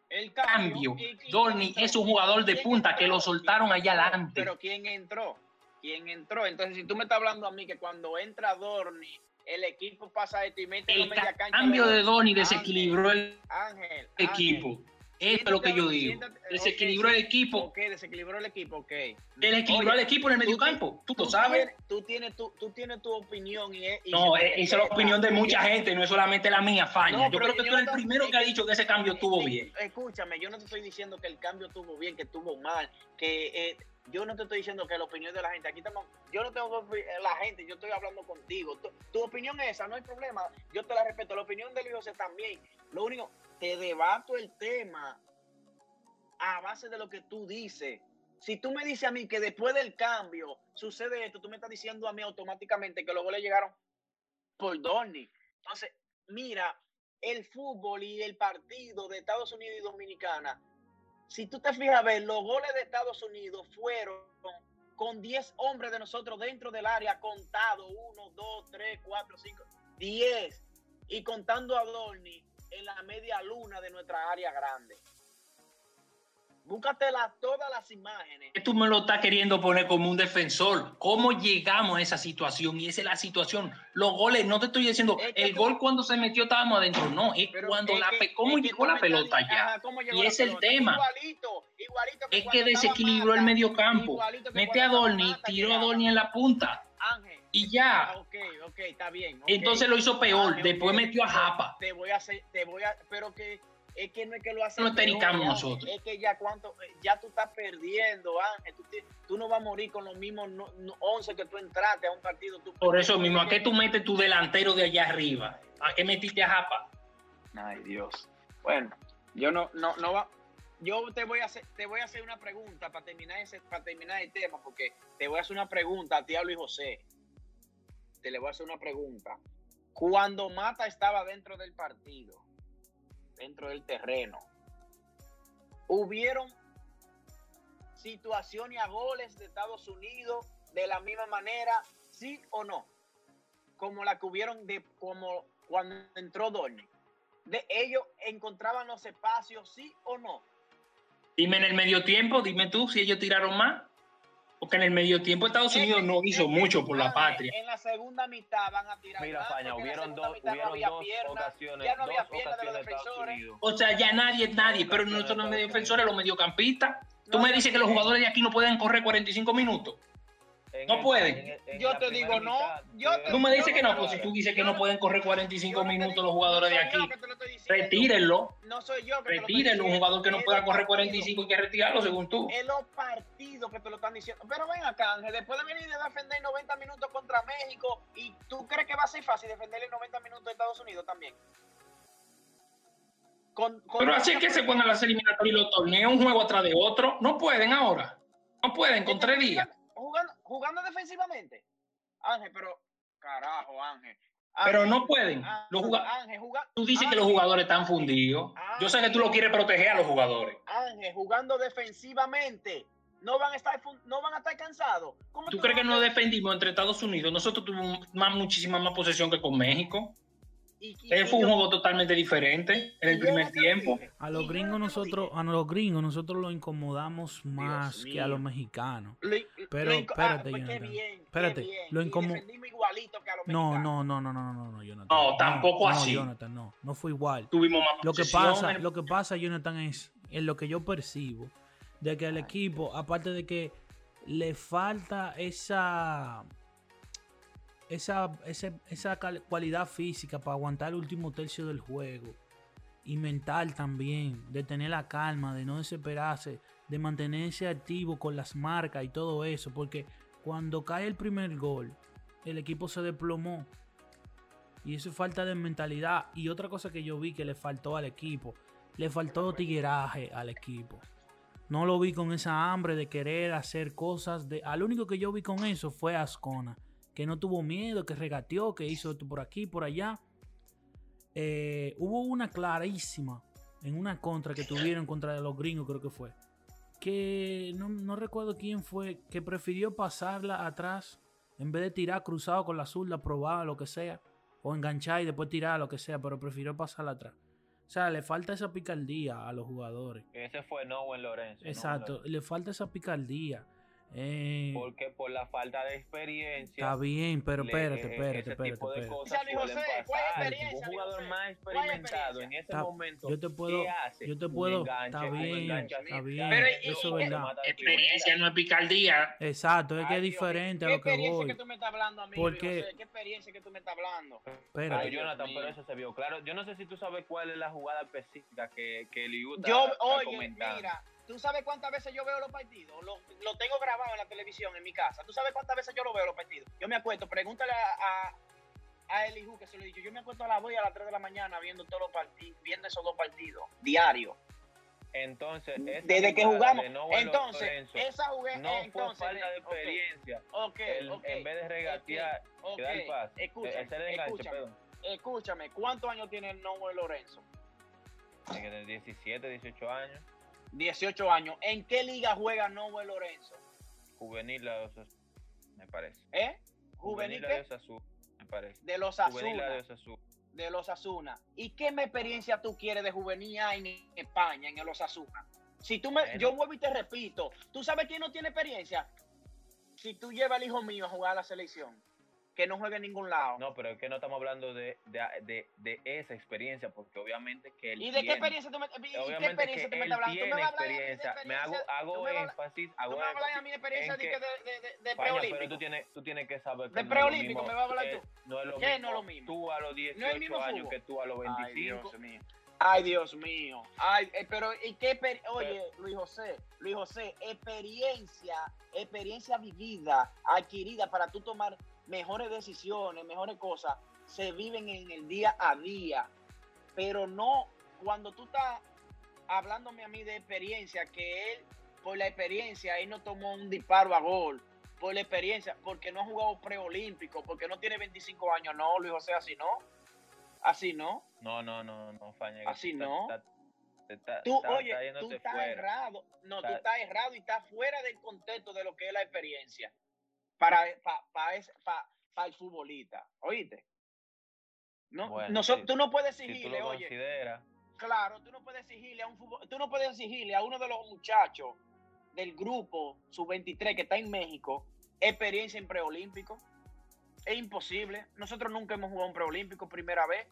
El
cambio.
¿Y- y-
Dorni es un jugador de
¿Quién
punta que lo soltaron
¿Quién
allá adelante.
Pero ¿quién entró? ¿Quién entró? Entonces, si tú me estás hablando a mí que cuando entra Dorni, el equipo pasa esto y mete
El
media cancha.
cambio de Dorni desequilibró el
Ángel,
equipo. Eso es lo que yo digo. Desequilibró el equipo.
Ok, desequilibró el equipo, ok.
Él equilibró al
Oye,
equipo en el medio
tú.
Tú lo sabes.
Tienes, tú, tienes tu, tú tienes tu opinión y, y
No, eh, esa es la opinión de mucha gente, no es solamente la mía, Faña.
No,
yo creo que
yo
tú
no
eres el primero que ha dicho que ese cambio estuvo bien.
Escúchame, yo no te estoy diciendo que el cambio estuvo bien, que estuvo mal, que eh, yo no te estoy diciendo que la opinión de la gente, aquí estamos, yo no tengo la gente, yo estoy hablando contigo. Tu, opinión es esa, no hay problema, yo te la respeto. La opinión de Luis José también. Lo único, te debato el tema a base de lo que tú dices. Si tú me dices a mí que después del cambio sucede esto, tú me estás diciendo a mí automáticamente que los goles llegaron por Dorni. Entonces, mira, el fútbol y el partido de Estados Unidos y Dominicana, si tú te fijas ver, los goles de Estados Unidos fueron con 10 hombres de nosotros dentro del área contado, 1, 2, 3, 4, 5, 10, y contando a Dorni en la media luna de nuestra área grande. Búscatela todas las imágenes.
tú me lo estás queriendo poner como un defensor. ¿Cómo llegamos a esa situación? Y esa es la situación. Los goles, no te estoy diciendo,
Es que
el
tú-
gol cuando se metió estábamos adentro, no, es
Pero
cuando
es
la
que-
¿Cómo
es
llegó la pelota allá?
ajá, ¿cómo llegó
Y es el tema.
Igualito, igualito que
Es que desequilibró el medio campo. Mete a Dorni, tiró a. Dorni en la punta.
Ángel.
Y ya.
Ok, ok, está bien.
Entonces lo hizo peor.
Ángel,
Después metió a Japa.
Te voy a hacer, te voy a, pero que es que no es que lo hace
No nosotros.
Es que ya cuánto, ya tú estás perdiendo, Ángel. Tú, no vas a morir con los mismos no- no- 11 que tú entraste a un partido. Tú
Por eso mismo, ¿a qué tú metes tu delantero de allá arriba? ¿A qué metiste a Japa?
Ay, Dios. Bueno, yo no, no, no va. Yo te voy a hacer, te voy a hacer una pregunta para terminar ese, para terminar el tema, porque te voy a hacer una pregunta a ti, a Luis José. Te le voy a hacer una pregunta. Cuando Mata estaba dentro del partido, dentro del terreno, hubieron situaciones a goles de Estados Unidos de la misma manera, sí o no, como la que hubieron de como cuando entró Dorni. De ellos encontraban los espacios, sí o no.
Dime en el medio tiempo, dime tú si ellos tiraron más. Porque en el medio tiempo Estados
Es
Unidos no hizo
es
mucho por la patria.
En la segunda mitad van a tirar.
Mira, Faña, hubieron dos,
no
hubieron dos ocasiones,
ya no había
dos
piernas de los
ocasiones de Estados
defensores.
Unidos.
O sea, ya nadie, nadie, pero nosotros los medio defensores, los mediocampistas. Tú
No
me dices que los jugadores de aquí no pueden correr 45 minutos. No pueden.
en el- en
Yo te digo no, yo te-
Tú me dices que
no
pues si tú dices que no
no-
pueden correr
Yo
45
no te
minutos
digo-
los jugadores
no
de aquí. Retírenlo,
No soy yo que
retírenlo. Un jugador que no pueda correr
partidos.
45 hay que retirarlo según tú.
Es los partidos que te lo están diciendo. Pero ven acá, Ángel, después de venir a defender 90 minutos contra México, ¿y tú crees que va a ser fácil defenderle 90 minutos a Estados Unidos también? Con- con
Pero así es que se ponen las eliminatorias y los torneos, un juego atrás de otro. No pueden ahora. No pueden con tres días.
Jugando, jugando defensivamente. Ángel, pero carajo, Ángel.
Pero no pueden.
Ángel,
Los
Ángel, juga-
Tú dices que los jugadores están fundidos. Yo sé que tú lo quieres proteger a los jugadores.
Ángel, jugando defensivamente. No van a estar, no van a estar cansados. ¿Cómo
¿Tú
tú
crees que nos defendimos entre Estados Unidos? Nosotros tuvimos más, muchísima más posesión que con México.
Y- y-
Ese fue un juego totalmente diferente en el primer
lo lo
tiempo.
A los gringos
lo lo
nosotros, a los gringos nosotros los incomodamos más que a los mexicanos.
Lo-
Pero,
lo
espérate,
pues
Espérate,
bien.
lo No, no, no, no, no, no, no, Jonathan.
No, tampoco
no,
así.
Jonathan, no, no fue igual.
Tuvimos más
Lo que pasa,
el-
lo que pasa, Jonathan, es en lo que yo percibo de que al equipo, aparte de que le falta esa esa, esa cal- cualidad física para aguantar el último tercio del juego y mental también, de tener la calma, de no desesperarse, de mantenerse activo con las marcas y todo eso, porque cuando cae el primer gol, el equipo se desplomó. Y eso es falta de mentalidad. Y otra cosa que yo vi que le faltó al equipo, le faltó tigueraje al equipo. No lo vi con esa hambre de querer hacer cosas. De, al único que yo vi con eso fue Ascona, que no tuvo miedo, que regateó, que hizo esto por aquí, por allá. Eh, hubo una clarísima en una contra que tuvieron contra los gringos, creo que fue. Que no, no recuerdo quién fue, que prefirió pasarla atrás en vez de tirar cruzado con la zurda, probar lo que sea, o enganchar y después tirar lo que sea, pero prefirió pasarla atrás. O sea, le falta esa picardía a los jugadores.
Ese fue Noel Lorenzo.
Exacto,
Lorenzo.
le falta esa picardía. Eh,
Porque por la falta de experiencia.
está bien, pero espérate,
eh,
espérate, espérate,
tipo de
espérate.
cosas
Luis José,
suelen
¿cuál
pasar.
experiencia,
Un jugador más
¿Cuál
experimentado en
experiencia?
ese
Está-
momento.
yo te puedo-
¿qué hace?
yo te puedo-
enganche,
está bien, está bien,
Pero,
¡pam!
¿y-
eso
y-
es verdad.
Experiencia no es picardía.
Exacto, es que es diferente a
¿Qué
lo que
experiencia
voy.
que tú me estás hablando a mí,
Porque-
Luis José? ¿Qué experiencia que tú me estás hablando?
Pero
Espérate.
Ay, Dios
Jonathan,
mío.
pero eso se vio claro. Yo no sé si tú sabes cuál es la jugada específica que, que Liu está,
Yo, oye,
comentando.
mira, ¿tú sabes cuántas veces yo veo los partidos? Lo, lo tengo grabado en la televisión en mi casa. ¿Tú sabes cuántas veces yo lo veo los partidos? Yo me acuesto, pregúntale a, a, a Elihu que se lo he dicho. Yo me acuesto a las 2 y a las 3 de la mañana viendo todos los partidos, viendo esos dos partidos, diario.
Entonces,
Desde que jugamos.
de
Entonces,
Lorenzo
esa jugué,
no fue
entonces,
falta de experiencia.
Ok,
El-
ok,
en vez de regatear, el pase,
escúchame,
el enganche,
escúchame, escúchame, ¿cuántos años tiene Noel Lorenzo?
Tiene que tener 17, 18 años.
18 años. ¿En qué liga juega Noel Lorenzo?
Juvenil de Osasuna, me parece.
¿Eh? ¿Juvenil
de
qué?
Osasuna, me parece.
De los
Juvenil la de
Asuna. Los Asuna. ¿Y qué experiencia tú quieres de juvenil en España, en el Osasuna? Si tú me,
Bueno.
yo vuelvo y te repito, ¿tú sabes quién no tiene experiencia? Si tú llevas al hijo mío a jugar a la selección, que no juegue en ningún lado.
No, pero es que no estamos hablando de, de, de, de esa experiencia, porque obviamente que él
¿Y de qué experiencia tú me, y qué experiencia tú me estás hablando? Tú me vas a hablar a mí de
experiencia. Me hago, hago
tú me
énfasis,
Tú
hago
me vas a hablar de experiencia
en
de,
Paña, pero
preolímpico.
tú tienes, tú tienes que saber que
De preolímpico, me vas a hablar tú.
No es lo
¿Qué
mismo,
no es lo mismo?
tú a los
No es el
18
mismo
años que tú a los
Ay,
25.
Dios mío. Ay, Dios mío. Ay, eh, pero ¿y qué Oye, Luis José, Luis José, experiencia, experiencia vivida, adquirida para tú tomar mejores decisiones, mejores cosas, se viven en el día a día. Pero no cuando tú estás hablándome a mí de experiencia, que él, por la experiencia, él no tomó un disparo a gol, por la experiencia, porque no ha jugado preolímpico, porque no tiene 25 años. No, Luis José, así no. Así no.
No, no, no, no, Faña.
Así no.
está-
Tú, oye, tú estás
fuera.
errado. No, tú
Está-
estás errado y estás fuera del contexto de lo que es la experiencia para, para, el futbolista. ¿Oíste? No,
Bueno, si-
tú no puedes exigirle, oye, claro, tú no puedes exigirle a un fútbol- tú no puedes exigirle a uno de los muchachos del grupo sub-23 que está en México experiencia en preolímpico. Es imposible. Nosotros nunca hemos jugado un preolímpico primera vez.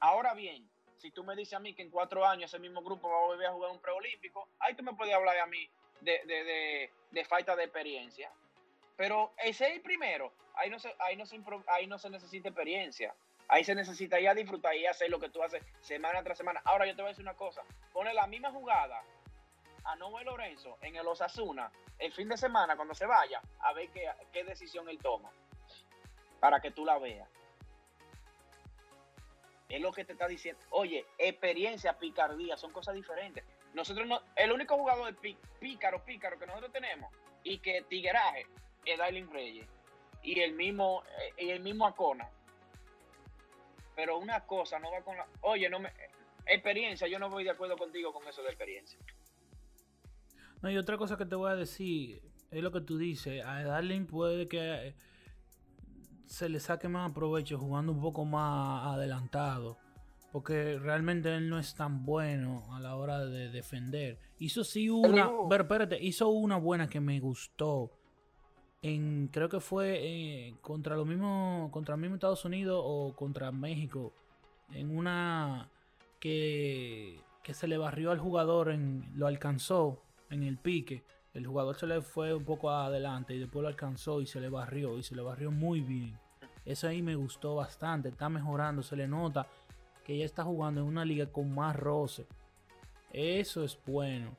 Ahora bien, si tú me dices a mí que en cuatro años ese mismo grupo va a volver a jugar un preolímpico, ahí tú me puedes hablar a mí de, de, de, falta de experiencia. Pero ese es el primero. Ahí no se, ahí no se, ahí no se necesita experiencia. Ahí se necesita ir a disfrutar y hacer lo que tú haces semana tras semana. Ahora yo te voy a decir una cosa. Pone la misma jugada a Noel Lorenzo en el Osasuna el fin de semana cuando se vaya a ver qué, qué decisión él toma. Para que tú la veas. Es lo que te está diciendo. Oye, experiencia, picardía, son cosas diferentes. Nosotros no, el único jugador pí- pícaro, pícaro que nosotros tenemos y que tigueraje es Dailin Reyes y el mismo eh, y el mismo Acona. Pero una cosa no va con la, oye, no me experiencia, yo no voy de acuerdo contigo con eso de experiencia.
No, y otra cosa que te voy a decir es lo que tú dices. A Darling puede que eh, se le saque más provecho jugando un poco más adelantado. Porque realmente él no es tan bueno a la hora de defender. Hizo sí una. Pero espérate, hizo una buena que me gustó. En, creo que fue eh, contra lo mismo. Contra el mismo Estados Unidos o contra México. En una que, que se le barrió al jugador, en, lo alcanzó en el pique. El jugador se le fue un poco adelante y después lo alcanzó y se le barrió. Y se le barrió muy bien. Eso ahí me gustó bastante. Está mejorando. Se le nota que ya está jugando en una liga con más roce. Eso es bueno.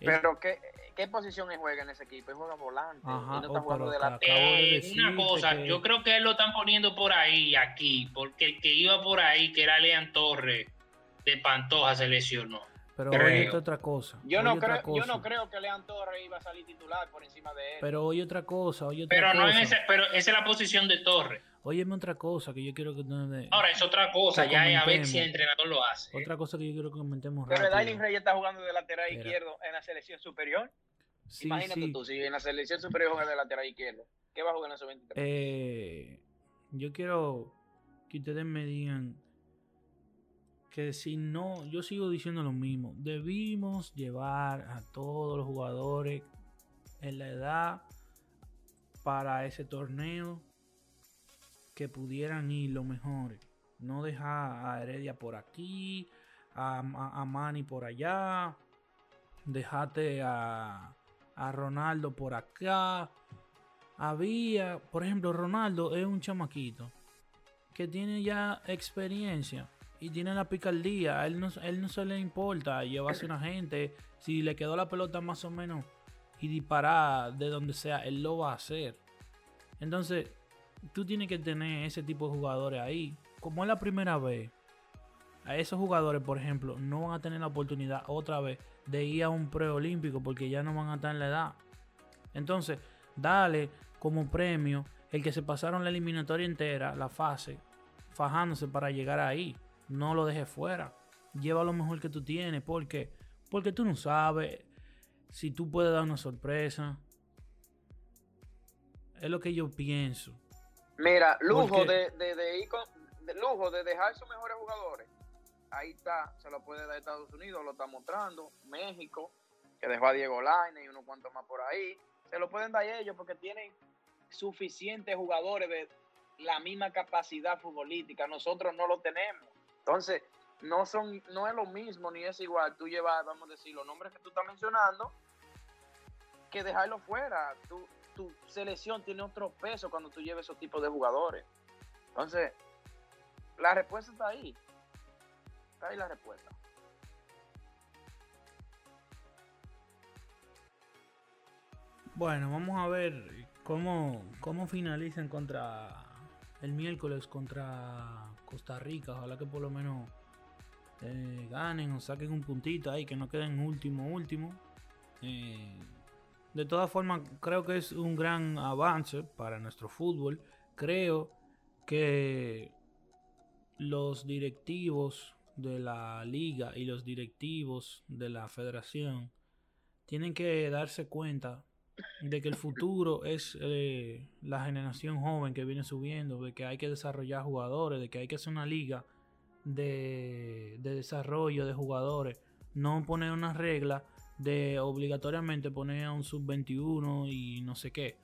Es-
Pero ¿qué, qué posición él juega en ese equipo? Él juega volante.
Ajá,
él no está
oh,
jugando de la
de
Eh, una cosa,
que-
yo creo que él lo están poniendo por ahí y aquí, porque el que iba por ahí, que era Lean Torres, de Pantoja, se lesionó.
pero
creo.
oye otra cosa.
Yo no,
otra
creo, yo no
cosa.
creo que Lean Torres iba a salir titular por encima de él.
Pero oye otra cosa, oye otra
Pero no en
cosa.
ese, pero esa es la posición de Torres.
Óyeme otra cosa que yo quiero que
Ahora es otra cosa, ya es a ver
comentemos.
si el entrenador lo hace.
Otra cosa que yo quiero que comentemos
Pero
rápido.
Dailin Reyes está jugando de lateral
Mira.
izquierdo en la selección superior.
Sí,
Imagínate
sí.
tú, si en la selección superior juega de lateral izquierdo, ¿qué va a jugar en esos 23?
Eh, yo quiero que ustedes me digan que si no, yo sigo diciendo lo mismo. Debimos llevar a todos los jugadores en la edad para ese torneo pudieran ir los mejores. No dejar a Heredia por aquí, a, a, Manny por allá, dejate a, Ronaldo por acá. Había, por ejemplo, Ronaldo es un chamaquito que tiene ya experiencia y tiene la picardía. Él no, él no se le importa llevarse una gente. Si le quedó la pelota más o menos y disparar de donde sea, él lo va a hacer. Entonces, tú tienes que tener ese tipo de jugadores ahí. Como es la primera vez, a esos jugadores, por ejemplo, no van a tener la oportunidad otra vez de ir a un preolímpico porque ya no van a estar en la edad. Entonces, dale como premio el que se pasaron la eliminatoria entera, la fase, fajándose para llegar ahí. No lo dejes fuera. Lleva lo mejor que tú tienes. ¿Por qué? Porque tú no sabes si tú puedes dar una sorpresa. Es lo que yo pienso.
Mira, lujo de, de, de ir con- de lujo de dejar sus mejores jugadores. Ahí está, se lo puede dar Estados Unidos, lo está mostrando, México, que dejó a Diego Laine y unos cuantos más por ahí, se lo pueden dar ellos porque tienen suficientes jugadores de la misma capacidad futbolística, nosotros no lo tenemos. Entonces, no son, no es lo mismo ni es igual tú llevar, vamos a decir, los nombres que tú estás mencionando, que dejarlo fuera. Tu, tu selección tiene otro peso cuando tú lleves esos tipos de jugadores. Entonces, la respuesta está ahí. Está ahí la respuesta.
Bueno, vamos a ver cómo, cómo finalizan contra el miércoles contra Costa Rica. Ojalá que por lo menos eh, ganen o saquen un puntito ahí, que no queden último, último. Eh, de todas formas, creo que es un gran avance para nuestro fútbol. Creo que los directivos de la liga y los directivos de la federación tienen que darse cuenta de que el futuro es eh, la generación joven que viene subiendo, de que hay que desarrollar jugadores, de que hay que hacer una liga de, de desarrollo de jugadores, no poner una regla de obligatoriamente poner a un sub-21 y no sé qué.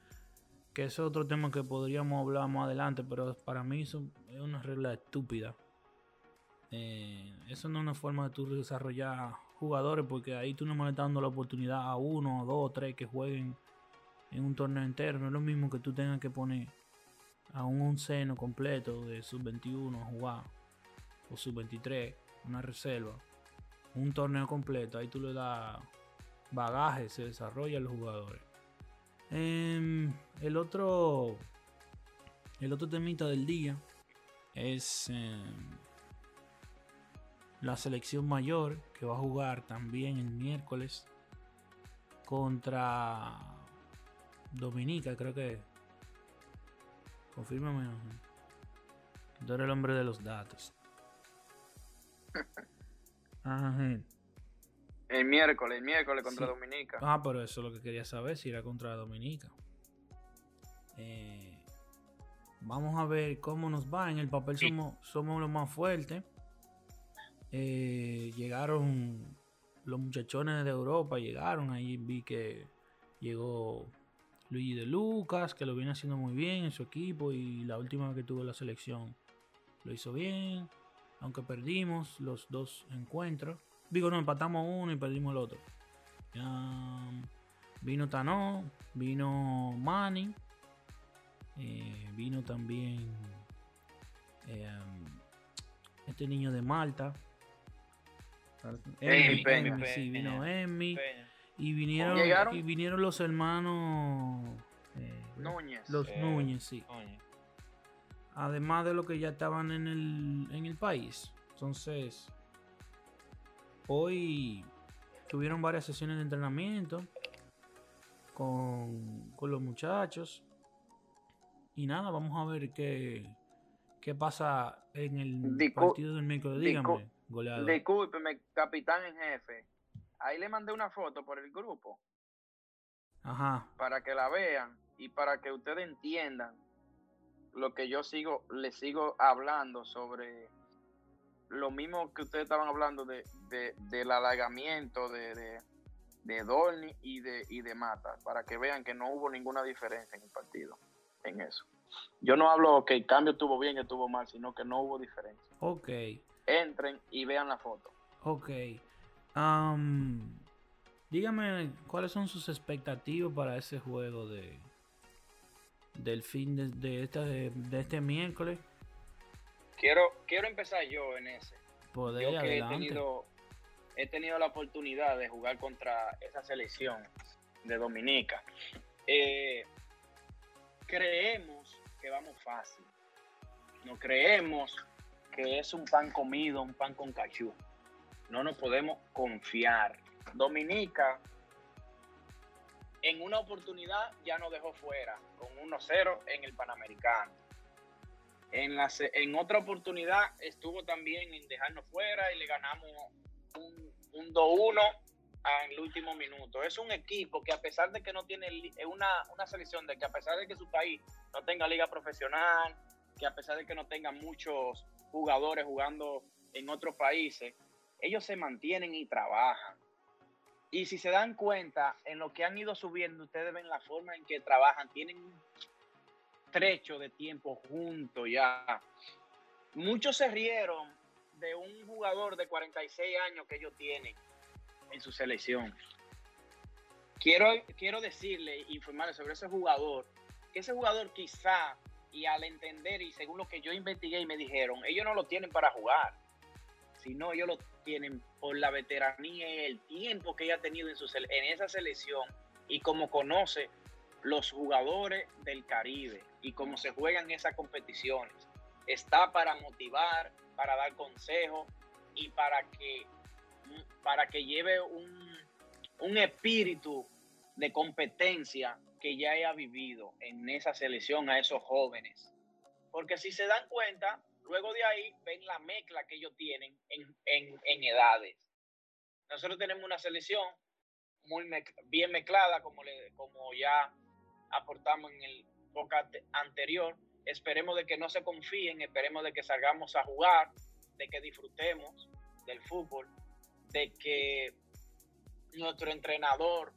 Que ese es otro tema que podríamos hablar más adelante, pero para mí eso es una regla estúpida. Eh, eso no es una forma de tú desarrollar jugadores, porque ahí tú no me estás dando la oportunidad a uno, dos, tres que jueguen en un torneo entero. No es lo mismo que tú tengas que poner a un seno completo de sub-21 a jugar, o sub-23, una reserva, un torneo completo. Ahí tú le das bagaje, se desarrolla los jugadores. Em, el otro el otro temita del día es em, la selección mayor que va a jugar también el miércoles contra Dominica, creo que. Confírmame. Tú eres el hombre de los datos. (laughs) Ajá.
El miércoles, el miércoles contra Dominica.
Ah, pero eso es lo que quería saber, si era contra Dominica. Eh, vamos a ver cómo nos va. En el papel somos, somos los más fuertes. Eh, llegaron los muchachones de Europa, llegaron. Ahí vi que llegó Luigi de Lucas, que lo viene haciendo muy bien en su equipo. Y la última vez que tuvo la selección lo hizo bien. Aunque perdimos los dos encuentros. Digo, no, empatamos uno y perdimos el otro. vino Tano, vino Manny, eh, vino también eh, este niño de Malta.
Emmy,
sí, vino Emmy. Y vinieron, y vinieron los hermanos
eh, Núñez.
Los Núñez, sí. Además de lo que ya estaban en el, en el país. Entonces, Hoy tuvieron varias sesiones de entrenamiento con, los muchachos. Y nada, vamos a ver qué, qué pasa en el partido del miércoles. Dígame,
goleador. Discúlpeme, capitán en jefe. Ahí le mandé una foto por el grupo.
Ajá.
Para que la vean y para que ustedes entiendan lo que yo sigo, le sigo hablando sobre lo mismo que ustedes estaban hablando de, del alargamiento de, de, de Dorni y de, y de Mata, para que vean que no hubo ninguna diferencia en el partido, en eso. Yo no hablo que el cambio estuvo bien, que estuvo mal, sino que no hubo diferencia.
Ok.
Entren y vean la foto.
Ok. dígame cuáles son sus expectativas para ese juego de del fin de, de, de, de este miércoles
quiero, quiero empezar yo en ese. Poder, yo que he tenido, he tenido la oportunidad de jugar contra esa selección de Dominica. Eh, creemos que vamos fácil. No creemos que es un pan comido, un pan con cachú. No nos podemos confiar. Dominica en una oportunidad ya nos dejó fuera con 1-0 en el Panamericano. En, la, en otra oportunidad estuvo también en dejarnos fuera y le ganamos un, un 2-1 en el último minuto. Es un equipo que a pesar de que no tiene, una, una selección de que a pesar de que su país no tenga liga profesional, que a pesar de que no tenga muchos jugadores jugando en otros países, ellos se mantienen y trabajan. Y si se dan cuenta, en lo que han ido subiendo, ustedes ven la forma en que trabajan, tienen trecho de tiempo juntos ya. Muchos se rieron de un jugador de 46 años que ellos tienen en su selección. Quiero, quiero decirle, informarle sobre ese jugador, que ese jugador quizá, y al entender, y según lo que yo investigué y me dijeron, ellos no lo tienen para jugar, sino ellos lo tienen por la veteranía y el tiempo que ella ha tenido en, su, en esa selección y como conoce los jugadores del Caribe y cómo se juegan esas competiciones. Está para motivar, para dar consejos y para que, para que lleve un, un espíritu de competencia que ya haya vivido en esa selección a esos jóvenes. Porque si se dan cuenta, luego de ahí ven la mezcla que ellos tienen en, en, en edades. Nosotros tenemos una selección muy bien mezclada, como, le, como ya aportamos en el podcast anterior. Esperemos de que no se confíen, esperemos de que salgamos a jugar, de que disfrutemos del fútbol, de que nuestro entrenador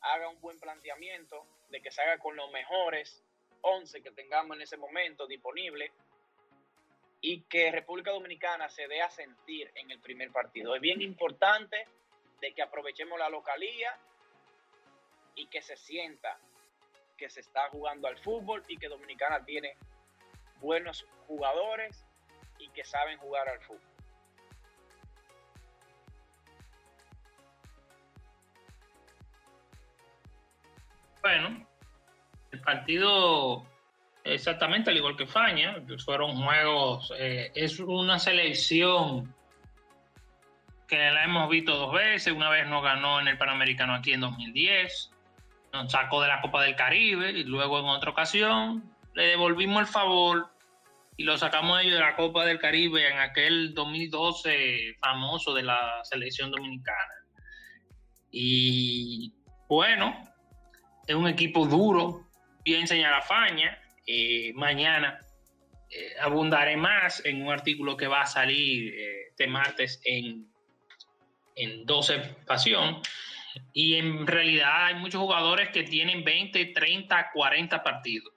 haga un buen planteamiento, de que se haga con los mejores 11 que tengamos en ese momento disponible y que República Dominicana se dé a sentir en el primer partido. Es bien importante de que aprovechemos la localía y que se sienta que se está jugando al fútbol y que Dominicana tiene buenos jugadores y que saben jugar al fútbol.
Bueno, el partido exactamente al igual que Faña, fueron juegos, eh, es una selección que la hemos visto dos veces, una vez nos ganó en el Panamericano aquí en 2010, nos sacó de la Copa del Caribe y luego en otra ocasión le devolvimos el favor y lo sacamos ellos de la Copa del Caribe en aquel 2012 famoso de la selección dominicana. Y bueno, es un equipo duro, bien señala Faña. Eh, mañana eh, abundaré más en un artículo que va a salir eh, este martes en, en 12 Pasión y en realidad hay muchos jugadores que tienen 20, 30, 40 partidos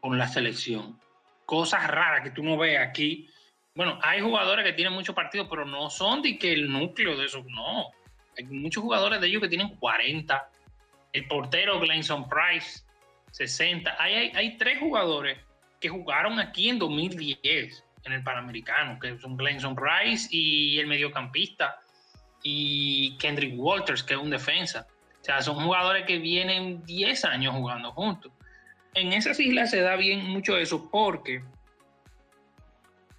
con la selección. Cosas raras que tú no ves aquí. Bueno, hay jugadores que tienen muchos partidos, pero no son de que el núcleo de eso, no. Hay muchos jugadores de ellos que tienen 40. El portero Glenson Price, 60. Hay, hay, hay tres jugadores que jugaron aquí en 2010 en el Panamericano, que son Glenson Price y el mediocampista y Kendrick Walters, que es un defensa. O sea, son jugadores que vienen 10 años jugando juntos. En esas islas se da bien mucho eso porque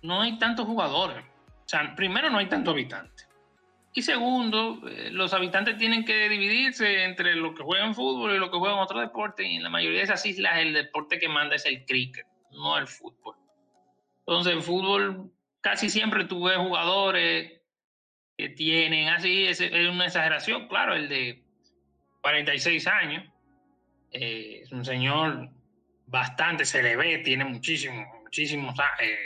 no hay tantos jugadores. O sea, primero no hay tantos habitantes. Y segundo, eh, los habitantes tienen que dividirse entre los que juegan fútbol y los que juegan otro deporte. Y en la mayoría de esas islas el deporte que manda es el cricket, no el fútbol. Entonces, el fútbol casi siempre tú ves jugadores que tienen así, es, una exageración, claro, el de 46 años, eh, es un señor bastante, se le ve, tiene muchísimos, muchísimos, eh,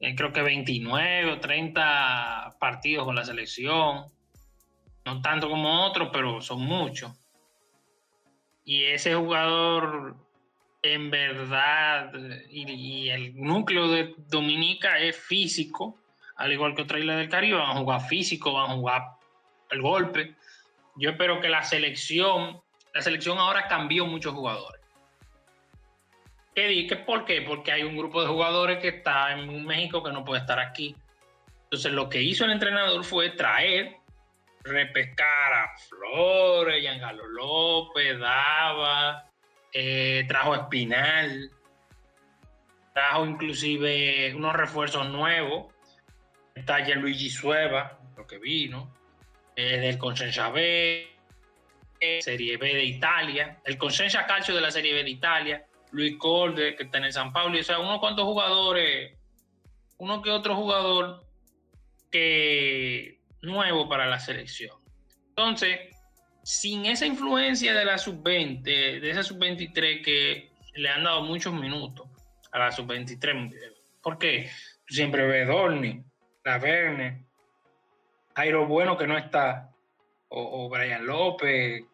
eh, creo que 29 o 30 partidos con la selección, no tanto como otros, pero son muchos. Y ese jugador, en verdad, y el núcleo de Dominica es físico, al igual que otra isla del Caribe, van a jugar físico, van a jugar el golpe. Yo espero que la selección, la selección ahora cambió muchos jugadores. ¿Qué, ¿Qué, ¿Por qué? Porque hay un grupo de jugadores que está en México que no puede estar aquí. Entonces lo que hizo el entrenador fue traer, repescar a Flores, Giancarlo López, Dava, eh, trajo Espinal, trajo inclusive unos refuerzos nuevos Está Luigi Sueva, lo que vino, eh, del Consenza B, Serie B de Italia, el Consenza Calcio de la Serie B de Italia, Luis Colde, que está en el San Paulo, o sea, unos cuantos jugadores, uno que otro jugador que nuevo para la selección. Entonces, sin esa influencia de la sub-20, de esa sub-23 que le han dado muchos minutos a la sub-23, ¿por qué? Siempre ve Dorni, La Verne, Jairo Bueno que no está, o, o Brian López,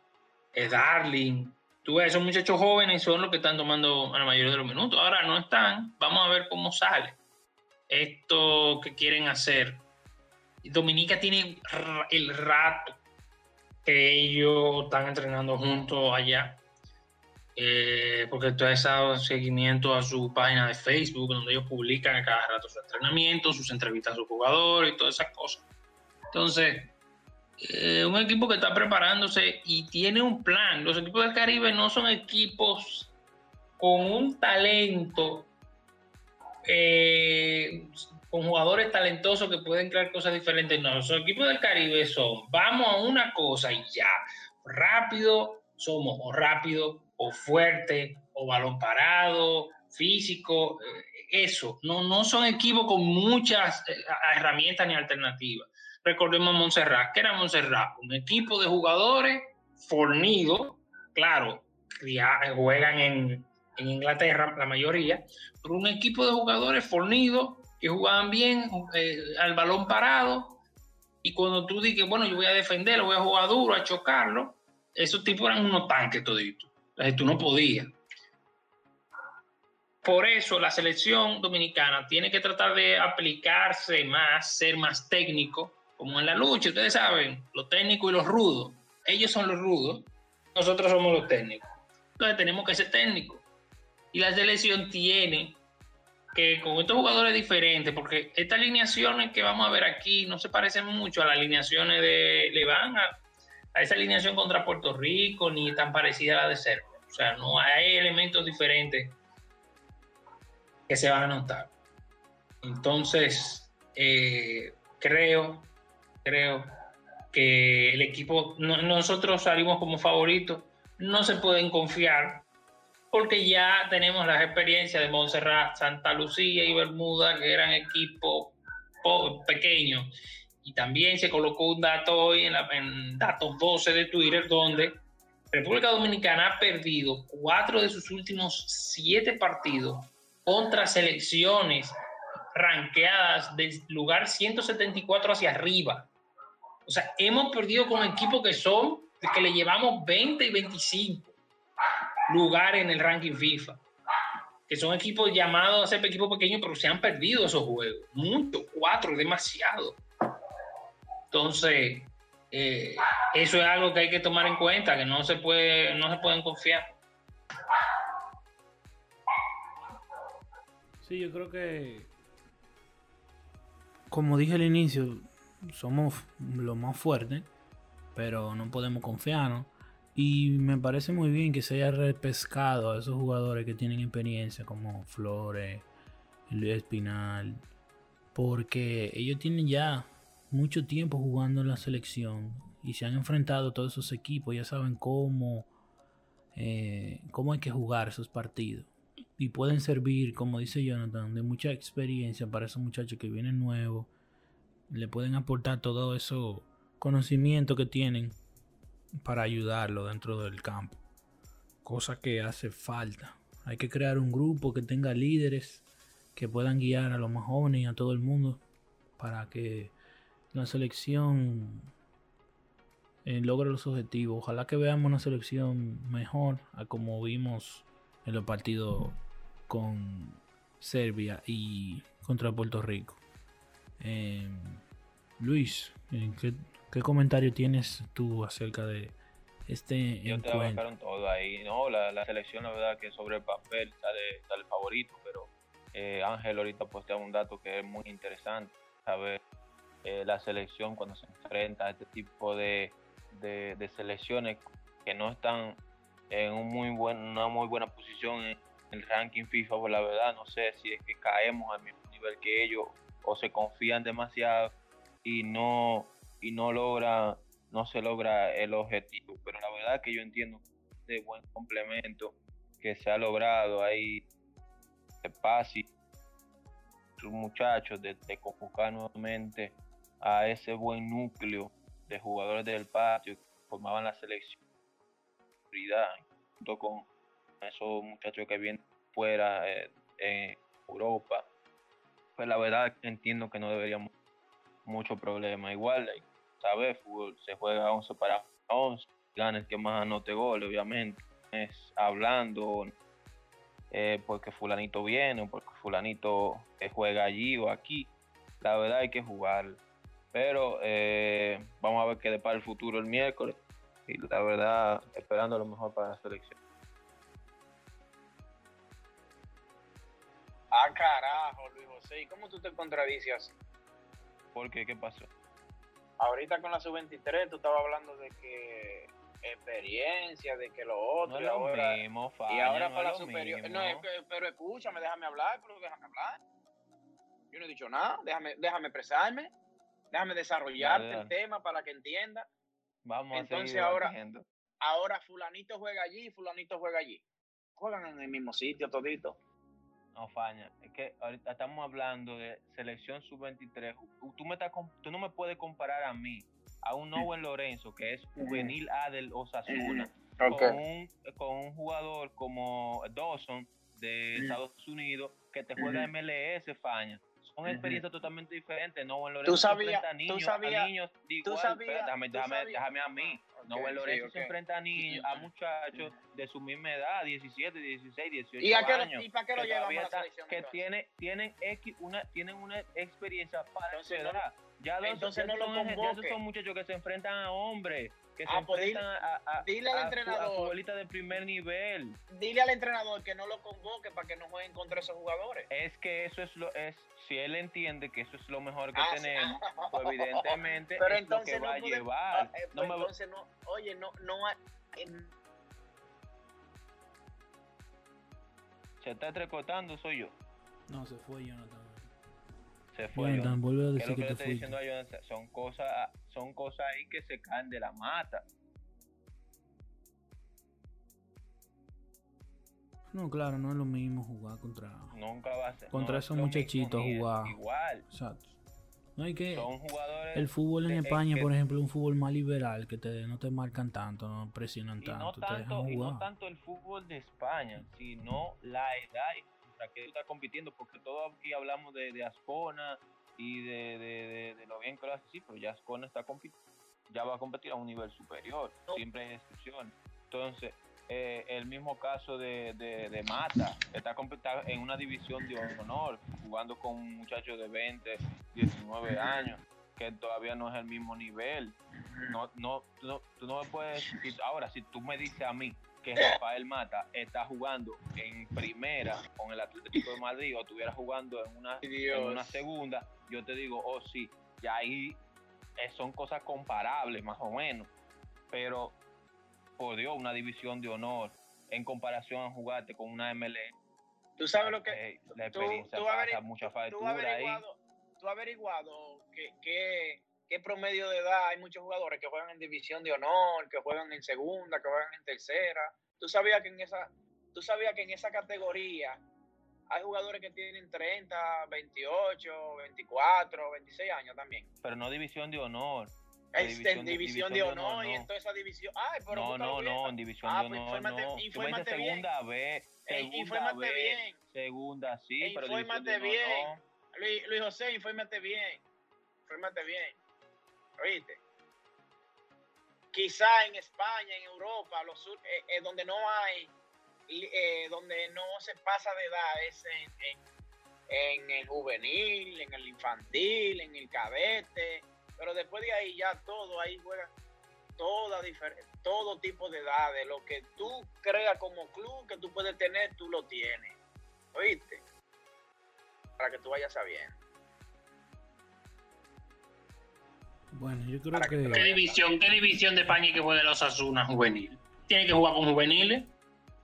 eh, Darling. Tú ves, esos muchachos jóvenes son los que están tomando a la mayoría de los minutos. Ahora no están, vamos a ver cómo sale esto que quieren hacer. Dominica tiene el rato que ellos están entrenando juntos allá. Eh, porque tú has dado seguimiento a su página de Facebook, donde ellos publican a cada rato sus entrenamientos, sus entrevistas a sus jugadores y todas esas cosas. Entonces, eh, un equipo que está preparándose y tiene un plan. Los equipos del Caribe no son equipos con un talento, eh, con jugadores talentosos que pueden crear cosas diferentes. No, los equipos del Caribe son, vamos a una cosa y ya, rápido, somos o rápido, o fuerte, o balón parado, físico, eh, eso. No, no son equipos con muchas herramientas ni alternativas recordemos a Montserrat. ¿Qué era Montserrat? Un equipo de jugadores fornidos, claro, ya juegan en, Inglaterra la mayoría, pero un equipo de jugadores fornidos que jugaban bien eh, al balón parado. Y cuando tú dices, bueno, yo voy a defenderlo, voy a jugar duro, a chocarlo, esos tipos eran unos tanques toditos. Tú no podías. Por eso la selección dominicana tiene que tratar de aplicarse más, ser más técnico, como en la lucha, ustedes saben, los técnicos y los rudos. Ellos son los rudos, nosotros somos los técnicos. Entonces tenemos que ser técnicos. Y la selección tiene que con estos jugadores diferentes, porque estas alineaciones que vamos a ver aquí no se parecen mucho a las alineaciones de Le van a, a esa alineación contra Puerto Rico, ni tan parecida a la de Serbia. O sea, no hay elementos diferentes que se van a notar. Entonces, eh, creo creo que el equipo, nosotros salimos como favoritos, no se pueden confiar porque ya tenemos las experiencias de Montserrat, Santa Lucía y Bermuda, que eran equipos pequeños. Y también se colocó un dato hoy en, datos 12 de Twitter, donde República Dominicana ha perdido cuatro de sus últimos siete partidos contra selecciones ranqueadas del lugar 174 hacia arriba. O sea, hemos perdido con equipos que son, que le llevamos 20 y 25 lugares en el ranking FIFA. Que son equipos llamados a ser equipos pequeños, pero se han perdido esos juegos. Mucho, cuatro, demasiado. Entonces, eh, eso es algo que hay que tomar en cuenta, que no se, puede, no se pueden confiar.
Sí, yo creo que, como dije al inicio, somos lo más fuerte, pero no podemos confiarnos. Y me parece muy bien que se haya repescado a esos jugadores que tienen experiencia, como Flores, Luis Espinal, porque ellos tienen ya mucho tiempo jugando en la selección y se han enfrentado todos esos equipos, ya saben cómo, eh, cómo hay que jugar esos partidos. Y pueden servir, como dice Jonathan, de mucha experiencia para esos muchachos que vienen nuevos le pueden aportar todo eso conocimiento que tienen para ayudarlo dentro del campo. Cosa que hace falta. Hay que crear un grupo que tenga líderes que puedan guiar a los más jóvenes y a todo el mundo para que la selección eh, logre los objetivos. Ojalá que veamos una selección mejor a como vimos en los partidos con Serbia y contra Puerto Rico. Eh, Luis, ¿qué, comentario tienes tú acerca de este
Yo encuentro? te todo ahí. No, la, selección, la verdad, que sobre el papel sale, sale favorito, pero eh, Ángel ahorita postea un dato que es muy interesante, saber eh, la selección cuando se enfrenta a este tipo de, de, selecciones que no están en un muy buen, una muy buena posición en el ranking FIFA, pues la verdad no sé si es que caemos al mismo nivel que ellos o se confían demasiado y no, y no logra, no se logra el objetivo. Pero la verdad que yo entiendo de buen complemento que se ha logrado ahí de Pasi, sus muchachos, de, de, nuevamente a ese buen núcleo de jugadores del patio que formaban la selección junto con esos muchachos que vienen fuera eh, Europa. Pues la verdad entiendo que no deberíamos mucho problema. Igual, like, ¿sabes? Fútbol se juega 11 para 11, gana el que más anote gol, obviamente. Es hablando eh, porque fulanito viene porque fulanito eh, juega allí o aquí. La verdad hay que jugar. Pero eh, vamos a ver qué depara el futuro el miércoles. Y la verdad, esperando lo mejor para la selección.
Ah, carajo, Luis José. ¿Y cómo tú te contradices?
¿Por qué? ¿Qué pasó?
Ahorita con la sub-23 tú estabas hablando de que experiencia, de que lo otro,
No
y
lo
ahora,
mismo,
y
Fania,
ahora
no
para la superior.
mismo.
No, pero escúchame, déjame hablar, pero déjame hablar. Yo no he dicho nada, déjame, déjame expresarme, déjame desarrollarte el tema para que entienda.
Vamos
Entonces
a
ahora-. Ahora fulanito juega allí, fulanito juega allí. Juegan en el mismo sitio todito.
No, Faña, es que ahorita estamos hablando de selección sub-23. Tú, tú me estás com- tú no me puedes comparar a mí, a un Owen Lorenzo, que es juvenil A del Osasuna, con, un, con un jugador como Dawson de. Estados Unidos, que te juega. MLS, Faña. Son experiencias totalmente diferentes. No, Lorenzo
Tú
se
sabías-
enfrenta a
tú
niños,
sabías-
a niños
tú
déjame,
tú
déjame- déjame a mí. No,
Ok,
el Lorenzo
sí,
se enfrenta a niños, a muchachos de su misma edad, 17, 16, 18
¿Y, a qué lo-
años
¿Y para qué lo
todavía
a la selección?
que tiene, tienen X, una, tienen una experiencia para
Entonces
su
no-
edad. Ya los,
entonces no lo
son, ya esos
convoque.
son muchachos que se enfrentan a hombres, que se
Ah, pues dile-
a, a,
dile al
a
entrenador.
futbolistas de primer nivel.
Dile al entrenador que no lo convoque para que no jueguen contra esos jugadores.
Es que eso es lo, es, si él entiende que eso es lo mejor que
Ah, sí.
tenemos, pues (laughs) evidentemente
Pero
es
entonces
lo que va
no
a llevar.
Ah, eh,
No
pues
me va-
entonces no, oye, no, no hay, en-
se está entrecotando, soy yo.
No, se fue Jonathan.
Se fue.
Jonathan, vuelve a
¿Qué es
decir
lo que
que
le
te
estoy
fuiste.
diciendo a Jonathan? Son cosas, son cosas ahí que se caen de la mata.
No, claro, no es lo mismo jugar contra.
Nunca va a ser.
Contra
no
esos muchachitos jugar.
Igual.
Exacto. No hay que.
Son jugadores.
El fútbol en
de-
España,
que-
por ejemplo, es un fútbol más liberal, que te, no te marcan tanto, no presionan
y no,
tanto, te dejan
tanto, y no
jugar.
tanto el fútbol de España, sino la edad contra que tú estás compitiendo, porque todos aquí hablamos de, de Ascona y de, de, de- de lo bien que lo hace, sí, pero ya Ascona está ya va a competir a un nivel superior, siempre hay excepciones. Entonces, eh, el mismo caso de, de, de Mata, está en una división de honor, jugando con un muchacho de 20, 19 años, que todavía no es el mismo nivel. No, no, tú no, tú no me puedes. si- ahora, si tú me dices a mí que Rafael Mata está jugando en primera con el Atlético de Madrid o estuviera jugando en una, en una segunda, yo te digo, oh sí, ya ahí eh, son cosas comparables más o menos. Pero, por Dios, una división de honor en comparación a jugarte con una MLE.
Tú sabes lo que,
la
tú-
experiencia
tú
pasa
averi-
mucha
tú
factura ahí.
averiguado, tú averiguado que, que- qué promedio de edad hay muchos jugadores que juegan en división de honor, que juegan en segunda, que juegan en tercera. Tú sabías que en esa, tú sabías que en esa categoría hay jugadores que tienen 30, 28, 24, 26 años también.
Pero no división de honor.
Es en división, de, honor, y
no.
en toda esa división. Ay, pero
No, no,
bien.
no, en división
Ah,
de
pues
honor
infórmate-
no.
Infórmate bien.
segunda segunda
infórmate bien.
segunda sí, pero división
infórmate bien. Luis, Luis José, infórmate bien. Infórmate bien. ¿Oíste? Quizá en España, en Europa, los eh, eh, donde no hay, eh, donde no se pasa de edad, es en, el juvenil, en el infantil, en el cadete. Pero después de ahí ya todo, ahí juega toda todo tipo de edades. Lo que tú creas como club que tú puedes tener, tú lo tienes. ¿Oíste? Para que tú vayas sabiendo.
Bueno, yo creo
que
¿Qué división, qué división de España que juega los Asuna juvenil? Tiene que jugar con juveniles.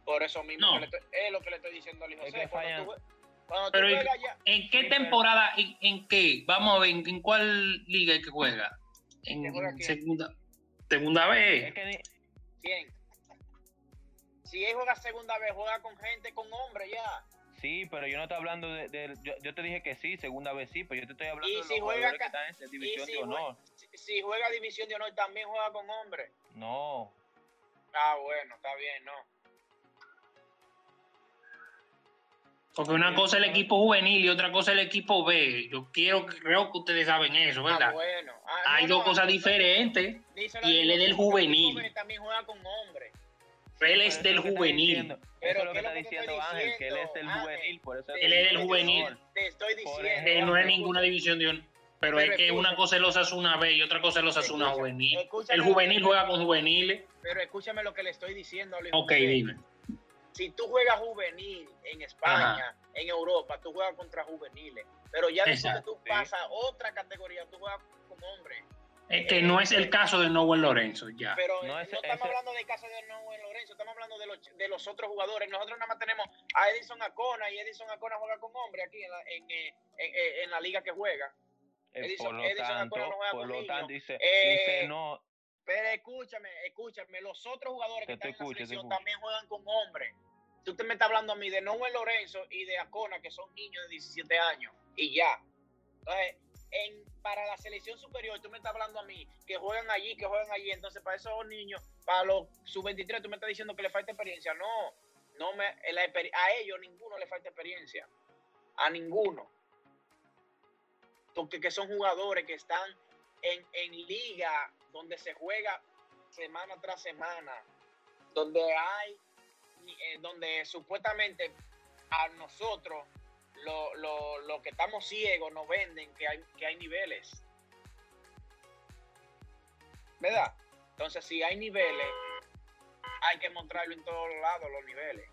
Por eso mismo
No.
que le estoy- es lo que le estoy diciendo a Luis
Es que
Cuando tú, cuando
Pero ¿y-
juegas ya,
¿En qué temporada? ¿En, en qué? Vamos a ver, ¿en, en cuál liga es que juega? En,
¿Que juega quién?
segunda, segunda
Es
vez.
que ni-
¿quién? Si él juega segunda vez, juega con gente, con hombres ya.
sí, pero yo no estoy hablando de, de- yo, yo te dije que sí, segunda vez sí, pero yo te estoy hablando
Y
de
si
los
juega
jugadores que están en esa división
si
de honor.
Si, si juega división de honor, también juega con hombres.
No,
Ah, bueno, está bien, no.
Porque una cosa es el equipo juvenil y otra cosa es el equipo B. Yo quiero, creo que ustedes saben eso,
Ah,
¿verdad?
bueno. Ah,
Hay
no,
dos
no,
cosas diferentes. y él es del juvenil.
También juega con hombres.
Él es del juvenil.
Pero
Eso es lo
¿qué
que
es
está diciendo Ángel, que él es del juvenil, por eso
Te
Él es del juvenil.
Te estoy diciendo.
Él no es ninguna división de honor. Pero,
Pero
es que una cosa es los Asuna B y otra cosa es los Asuna juvenil.
escúchame
El juvenil juega con juveniles.
Pero escúchame lo que le estoy diciendo a Luis
Ok, dime.
Si tú juegas juvenil en España, en Europa, tú juegas contra juveniles. Pero ya después que tú pasas a otra categoría, tú juegas con hombres.
Es que no es el caso de Noel Lorenzo, ya.
Pero
No,
estamos
ese-
hablando del caso de Noel Lorenzo, estamos hablando de los, de los otros jugadores. Nosotros nada más tenemos a Edison Acona y Edison Acona juega con hombres aquí en la, en, eh, en, eh, en la liga que juega. Edison-
por lo
Edison
tanto,
no
por lo tanto, dice,
Eh,
dice no,
Pero escúchame, escúchame, los otros jugadores que
Que
están en la selección también juegan con hombres. Tú te me estás hablando a mí de Noel Lorenzo y de Acona, que son niños de 17 años, y ya. Entonces, en, para la selección superior, tú me estás hablando a mí que juegan allí, que juegan allí. Entonces, para esos niños, para los sub-23, tú me estás diciendo que le falta experiencia. No, no me, la a ellos ninguno le falta experiencia. A ninguno. Porque que son jugadores que están en, en liga donde se juega semana tras semana, donde hay, eh, donde supuestamente a nosotros, lo, lo, lo que estamos ciegos, nos venden que hay, que hay niveles. ¿Verdad? Entonces, si hay niveles, hay que mostrarlo en todos lados, los niveles.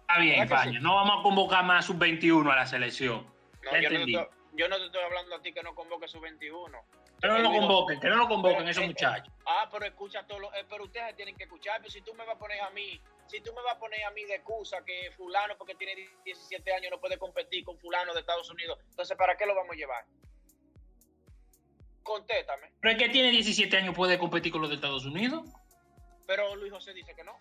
Está bien,
¿Verdad que
España. No vamos a convocar más sub-21 a la selección.
No, yo, no te estoy, yo no te estoy hablando a ti que no convoque su 21.
Que no lo convoquen, que no lo convoquen esos
eh,
muchachos.
Ah, pero escucha todo lo, eh, pero ustedes tienen que escuchar, pero si tú me vas a poner a mí, si tú me vas a poner a mí de excusa que fulano porque tiene 17 años no puede competir con fulano de Estados Unidos, entonces ¿para qué lo vamos a llevar? Contéstame.
Pero el que tiene 17 años puede competir con los de Estados Unidos.
Pero Luis José dice que no.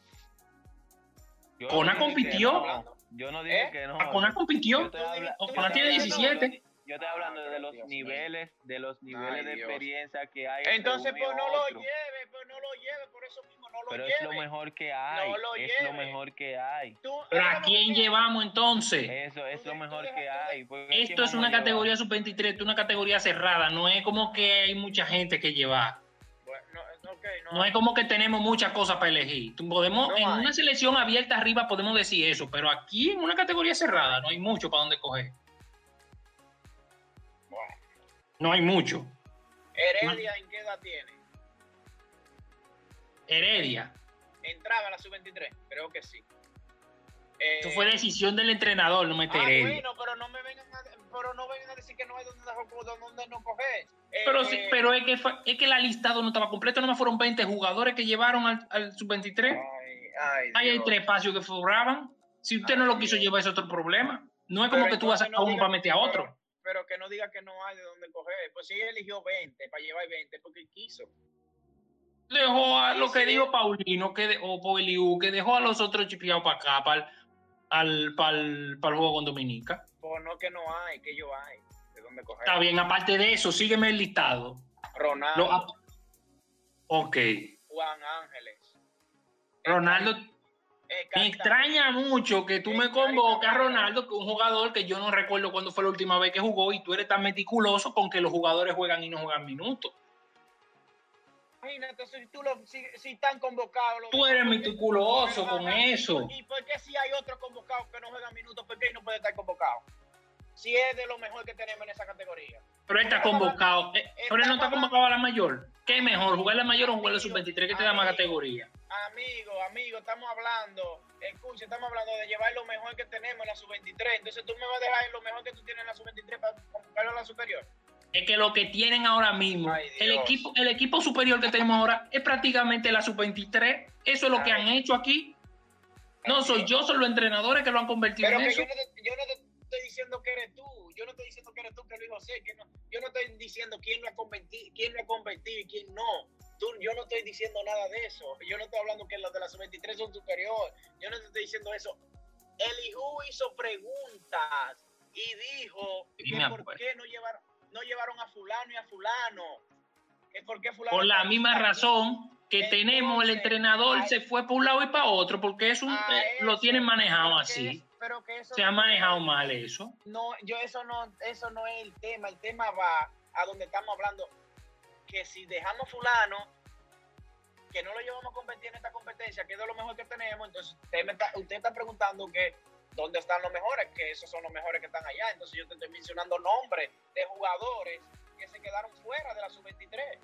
yo
Cona compitió.
Yo no dije
¿Eh?
que no.
Acona
Yo
compitió.
estoy habla-
Tú
Acona
dices
tiene
que no,
17.
Yo estoy hablando de los
Dios
niveles, de los niveles
Ay,
de
Dios.
experiencia que hay.
Entonces, pues no lo
otro.
lleve, pues no lo lleve, por eso mismo no lo
Pero
lleve.
es lo mejor que hay.
No lo
es lo
lleve.
mejor que hay.
Tú-
Pero ¿a
lo
quién llevamos entonces?
Eso es lo mejor que hay. porque ¿a quién
Esto es una categoría sub-23, esto es una categoría cerrada. No es como que hay mucha gente que llevar.
No,
es como que tenemos muchas cosas para elegir. Podemos,
No
en
hay.
una selección abierta arriba podemos decir eso, pero aquí en una categoría cerrada no hay mucho para dónde coger.
Bueno.
No hay mucho.
Heredia, ¿en qué edad tiene?
Heredia.
Entraba a la sub-23, creo que sí. Eh,
Eso fue decisión del entrenador, no meter
ah,
Heredia.
bueno, pero no me vengan a, pero no vengan a decir que no hay donde, donde no coger. Eh,
Pero, sí,
eh,
pero es que, es que la listado no estaba completo, no me fueron 20 jugadores que llevaron al, al sub-23.
Ay, ay,
Ahí hay tres espacios que sobraban. Si usted no lo quiso
Dios.
llevar, es otro problema. No es como
Pero
que tú vas a
entonces
sacar
no
uno para meter a otro.
Pero, pero que no diga que no hay de dónde coger. Pues si él eligió 20 para llevar 20, porque quiso.
Dejó a
Sí,
lo que
sí.
dijo Paulino que de- o Poeliu, que dejó a los otros chipiados para acá, para el, al, para el- para el juego con Dominica.
Pues no que no hay, que yo hay. De dónde coger.
Está bien, aparte de eso, sígueme el listado.
Ronaldo,
Lo- ok.
Juan Ángeles.
Ronaldo,
Eh,
me extraña mucho que tú me
Cari- Cari-
convoques a Ronaldo, que es un jugador que yo no recuerdo cuándo fue la última vez que jugó, y tú eres tan meticuloso con que los jugadores juegan y no juegan minutos.
Imagínate, si, tú lo, si, si están convocados. los
Tú eres meticuloso con eso.
¿Y por qué si hay otro convocado que no juega minutos, por qué no puede estar convocado? Si es de lo mejor que tenemos en esa categoría.
Pero él está convocado. Eh, Pero él no está convocado a la mayor. ¿Qué mejor, jugar la mayor o jugar la sub-23 que te da más categoría?
Amigo, amigo, estamos hablando, escucha, estamos hablando de llevar lo mejor que tenemos en la sub-23. Entonces tú me vas a dejar lo mejor que tú tienes en la sub-23 para convocarlo a la superior.
Es que lo que tienen ahora mismo,
Ay,
el
Dios.
equipo, el equipo superior que tenemos ahora es prácticamente la sub-23. Eso es lo que
Ay.
han hecho aquí. No soy yo, son los entrenadores que lo han convertido
Pero
en
que
eso.
yo no, te, yo no te estoy diciendo que eres tú. Yo no estoy diciendo que eres tú, que Luis José. Que no, yo no estoy diciendo quién lo ha convertido, quién lo ha convertido y quién no. Tú, yo no estoy diciendo nada de eso. Yo no estoy hablando que los de la sub-23 son superior. Yo no te estoy diciendo eso. El hijo hizo preguntas y dijo
Sí,
que por qué no llevaron, no llevaron a fulano y a fulano. Por qué fulano
Por la misma
aquí.
razón, que tenemos, el entrenador
ay-
se fue por un lado y para otro, porque eso
A
eh, lo
eso,
tienen manejado así.
es- pero que eso
Se ha manejado mal eso.
No, yo eso no, eso no es el tema. El tema va a donde estamos hablando. Que si dejamos fulano, que no lo llevamos a competir en esta competencia, que es de lo mejor que tenemos, entonces usted, me está, usted está preguntando que dónde están los mejores, que esos son los mejores que están allá. Entonces yo te estoy mencionando nombres de jugadores que se quedaron fuera de la sub-23.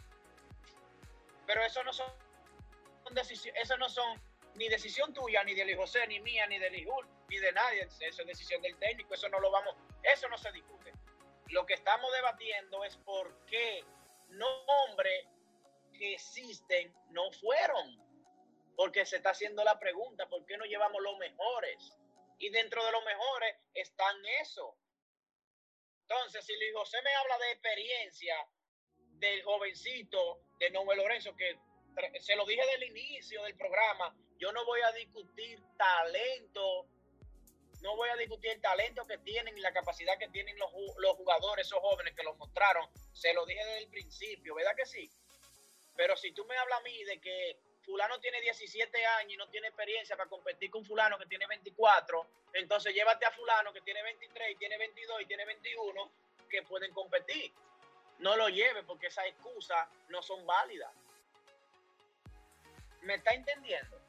Pero eso no son, eso no son ni decisión tuya, ni de Luis José, ni mía, ni de Lijul, ni de nadie. Eso es decisión del técnico, eso no lo vamos, eso no se discute. Lo que estamos debatiendo es por qué nombres que existen no fueron. Porque se está haciendo la pregunta, ¿por qué no llevamos los mejores? Y dentro de los mejores están eso. Entonces, si Luis José me habla de experiencia del jovencito de Noel Lorenzo, que se lo dije del inicio del programa, yo no voy a discutir talento, no voy a discutir el talento que tienen y la capacidad que tienen los, los jugadores, esos jóvenes que lo mostraron, se lo dije desde el principio, ¿verdad que sí? Pero si tú me hablas a mí de que fulano tiene 17 años y no tiene experiencia para competir con fulano que tiene 24, entonces llévate a fulano que tiene 23 y tiene 22 y tiene 21 que pueden competir. No lo lleve porque esas excusas no son válidas. ¿Me está entendiendo?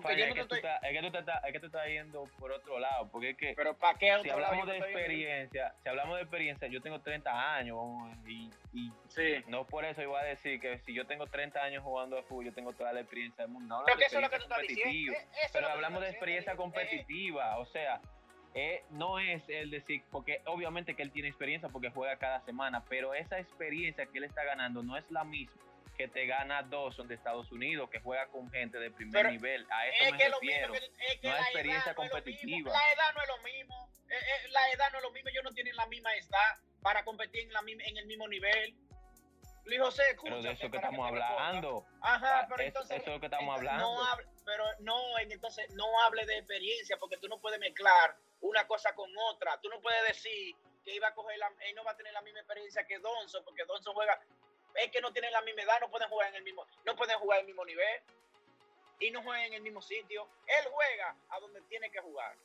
Porque
Oye,
yo
es, que
estoy...
estás, es que tú te estás, es que tú estás yendo por otro lado, porque es que
Pero ¿para qué?
si
otro
hablamos de experiencia, si hablamos de experiencia, yo tengo 30 años y, y
Sí.
no por eso iba a decir que si yo tengo 30 años jugando al fútbol, yo tengo toda la experiencia del mundo. No
Pero que eso es lo que tú estás diciendo. es
pero hablamos de experiencia.
Eh,
competitiva, o sea, eh, no es el decir, porque obviamente que él tiene experiencia porque juega cada semana, pero esa experiencia que él está ganando no es la misma que te gana Dawson de Estados Unidos, que juega con gente de primer
Pero
nivel. A eso
es
me
que lo mismo
refiero.
que, es que
No
la
experiencia
edad
competitiva.
La edad no es lo mismo. Eh, eh, la edad no es lo mismo. Ellos no tienen la misma edad para competir en, la, en el mismo nivel. Luis José.
Pero de eso que estamos hablando.
Ajá, pero
Eso-
entonces.
eso es lo que estamos hablando.
No hable, pero no, en- entonces no hable de experiencia porque tú no puedes mezclar una cosa con otra. Tú no puedes decir que iba a coger la, él no va a tener la misma experiencia que Donzo porque Donzo juega. Es que no tienen la misma edad, no pueden jugar en el mismo, no pueden jugar en el mismo nivel y no juegan en el mismo sitio. Él juega a donde tiene que jugar.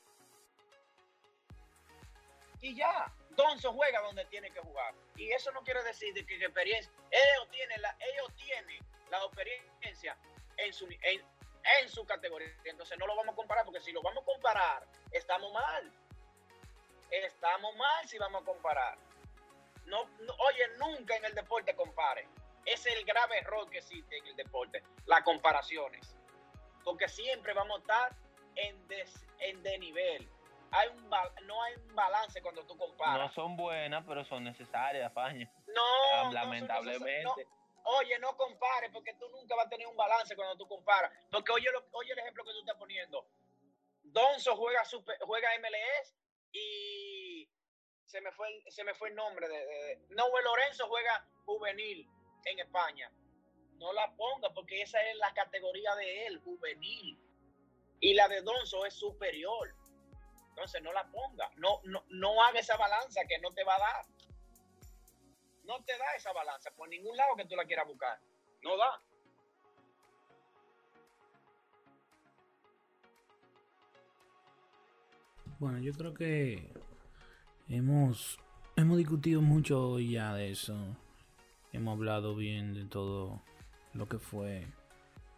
Y ya, Donzo juega donde tiene que jugar. Y eso no quiere decir de que, que experiencia. Ellos tienen la, ellos tienen la experiencia en su, en, en su categoría. Entonces no lo vamos a comparar, porque si lo vamos a comparar, estamos mal. Estamos mal si vamos a comparar. No, no- oye, nunca en el deporte compare. Es el grave error que existe en el deporte, las comparaciones. Porque siempre vamos a estar en, des, en desnivel. Hay un, no hay un balance cuando tú
No
comparas.
son buenas, pero son necesarias, Faña.
No, no
Lamentablemente.
no, oye, no compares porque tú nunca vas a tener un balance cuando tú comparas. Porque oye, lo- oye el ejemplo que tú estás poniendo. Donzo juega super- juega MLS y se me fue el, se me fue el nombre de, de, Noel Lorenzo juega juvenil en España. No la ponga porque esa es la categoría de él, juvenil. Y la de Donzo es superior. Entonces no la ponga. No, no, no haga esa balanza que no te va a dar. No te da esa balanza por ningún lado que tú la quieras buscar. No da.
Bueno, yo creo que hemos, hemos discutido mucho ya de eso. Hemos hablado bien de todo lo que fue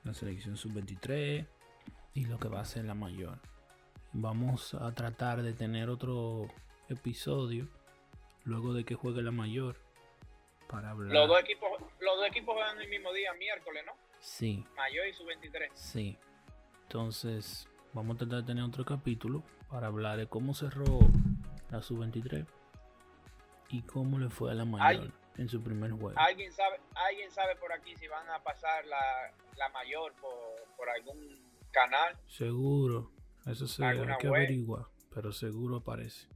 la selección sub-23 y lo que va a ser la mayor. Vamos a tratar de tener otro episodio luego de que juegue la mayor para hablar.
Los dos equipos, los dos equipos juegan el mismo día, miércoles, ¿no?
Sí,
Mayor y su 23.
sí. Entonces, vamos a tratar de tener otro capítulo para hablar de cómo cerró la sub-23 y cómo le fue a la mayor en su primer juego.
¿Alguien sabe, alguien sabe por aquí si van a pasar la, la mayor por, por algún canal?
Seguro, eso se
¿Alguna
hay que
web?
averiguar, pero seguro aparece.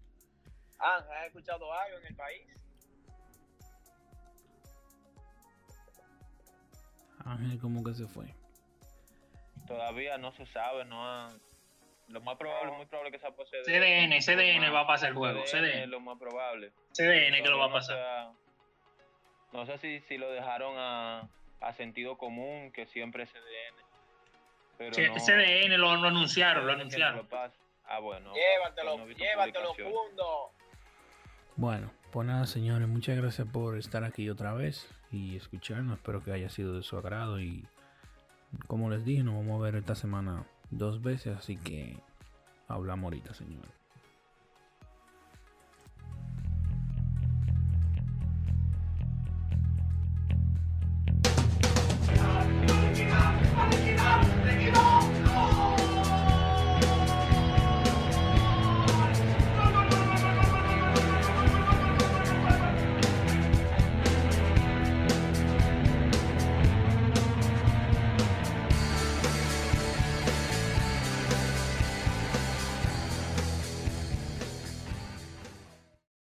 Ah, ¿has escuchado algo en el país?
Ángel como que se fue.
Todavía no se sabe, no han... Lo más probable, muy probable que sea por CDN.
CDN, CDN va a pasar el juego,
Es
CDN.
lo más probable.
CDN que lo va a
no
pasar.
No sé si, si lo dejaron a, a sentido común que siempre CDN. Pero
Sí,
no-
CDN lo, lo anunciaron, lo anunciaron.
Ah, bueno.
Llévatelo,
no
llévatelo. Fundo.
Bueno, pues nada, señores, muchas gracias por estar aquí otra vez y escucharnos. Espero que haya sido de su agrado y como les dije, nos vamos a ver esta semana dos veces, así que hablamos ahorita, señores.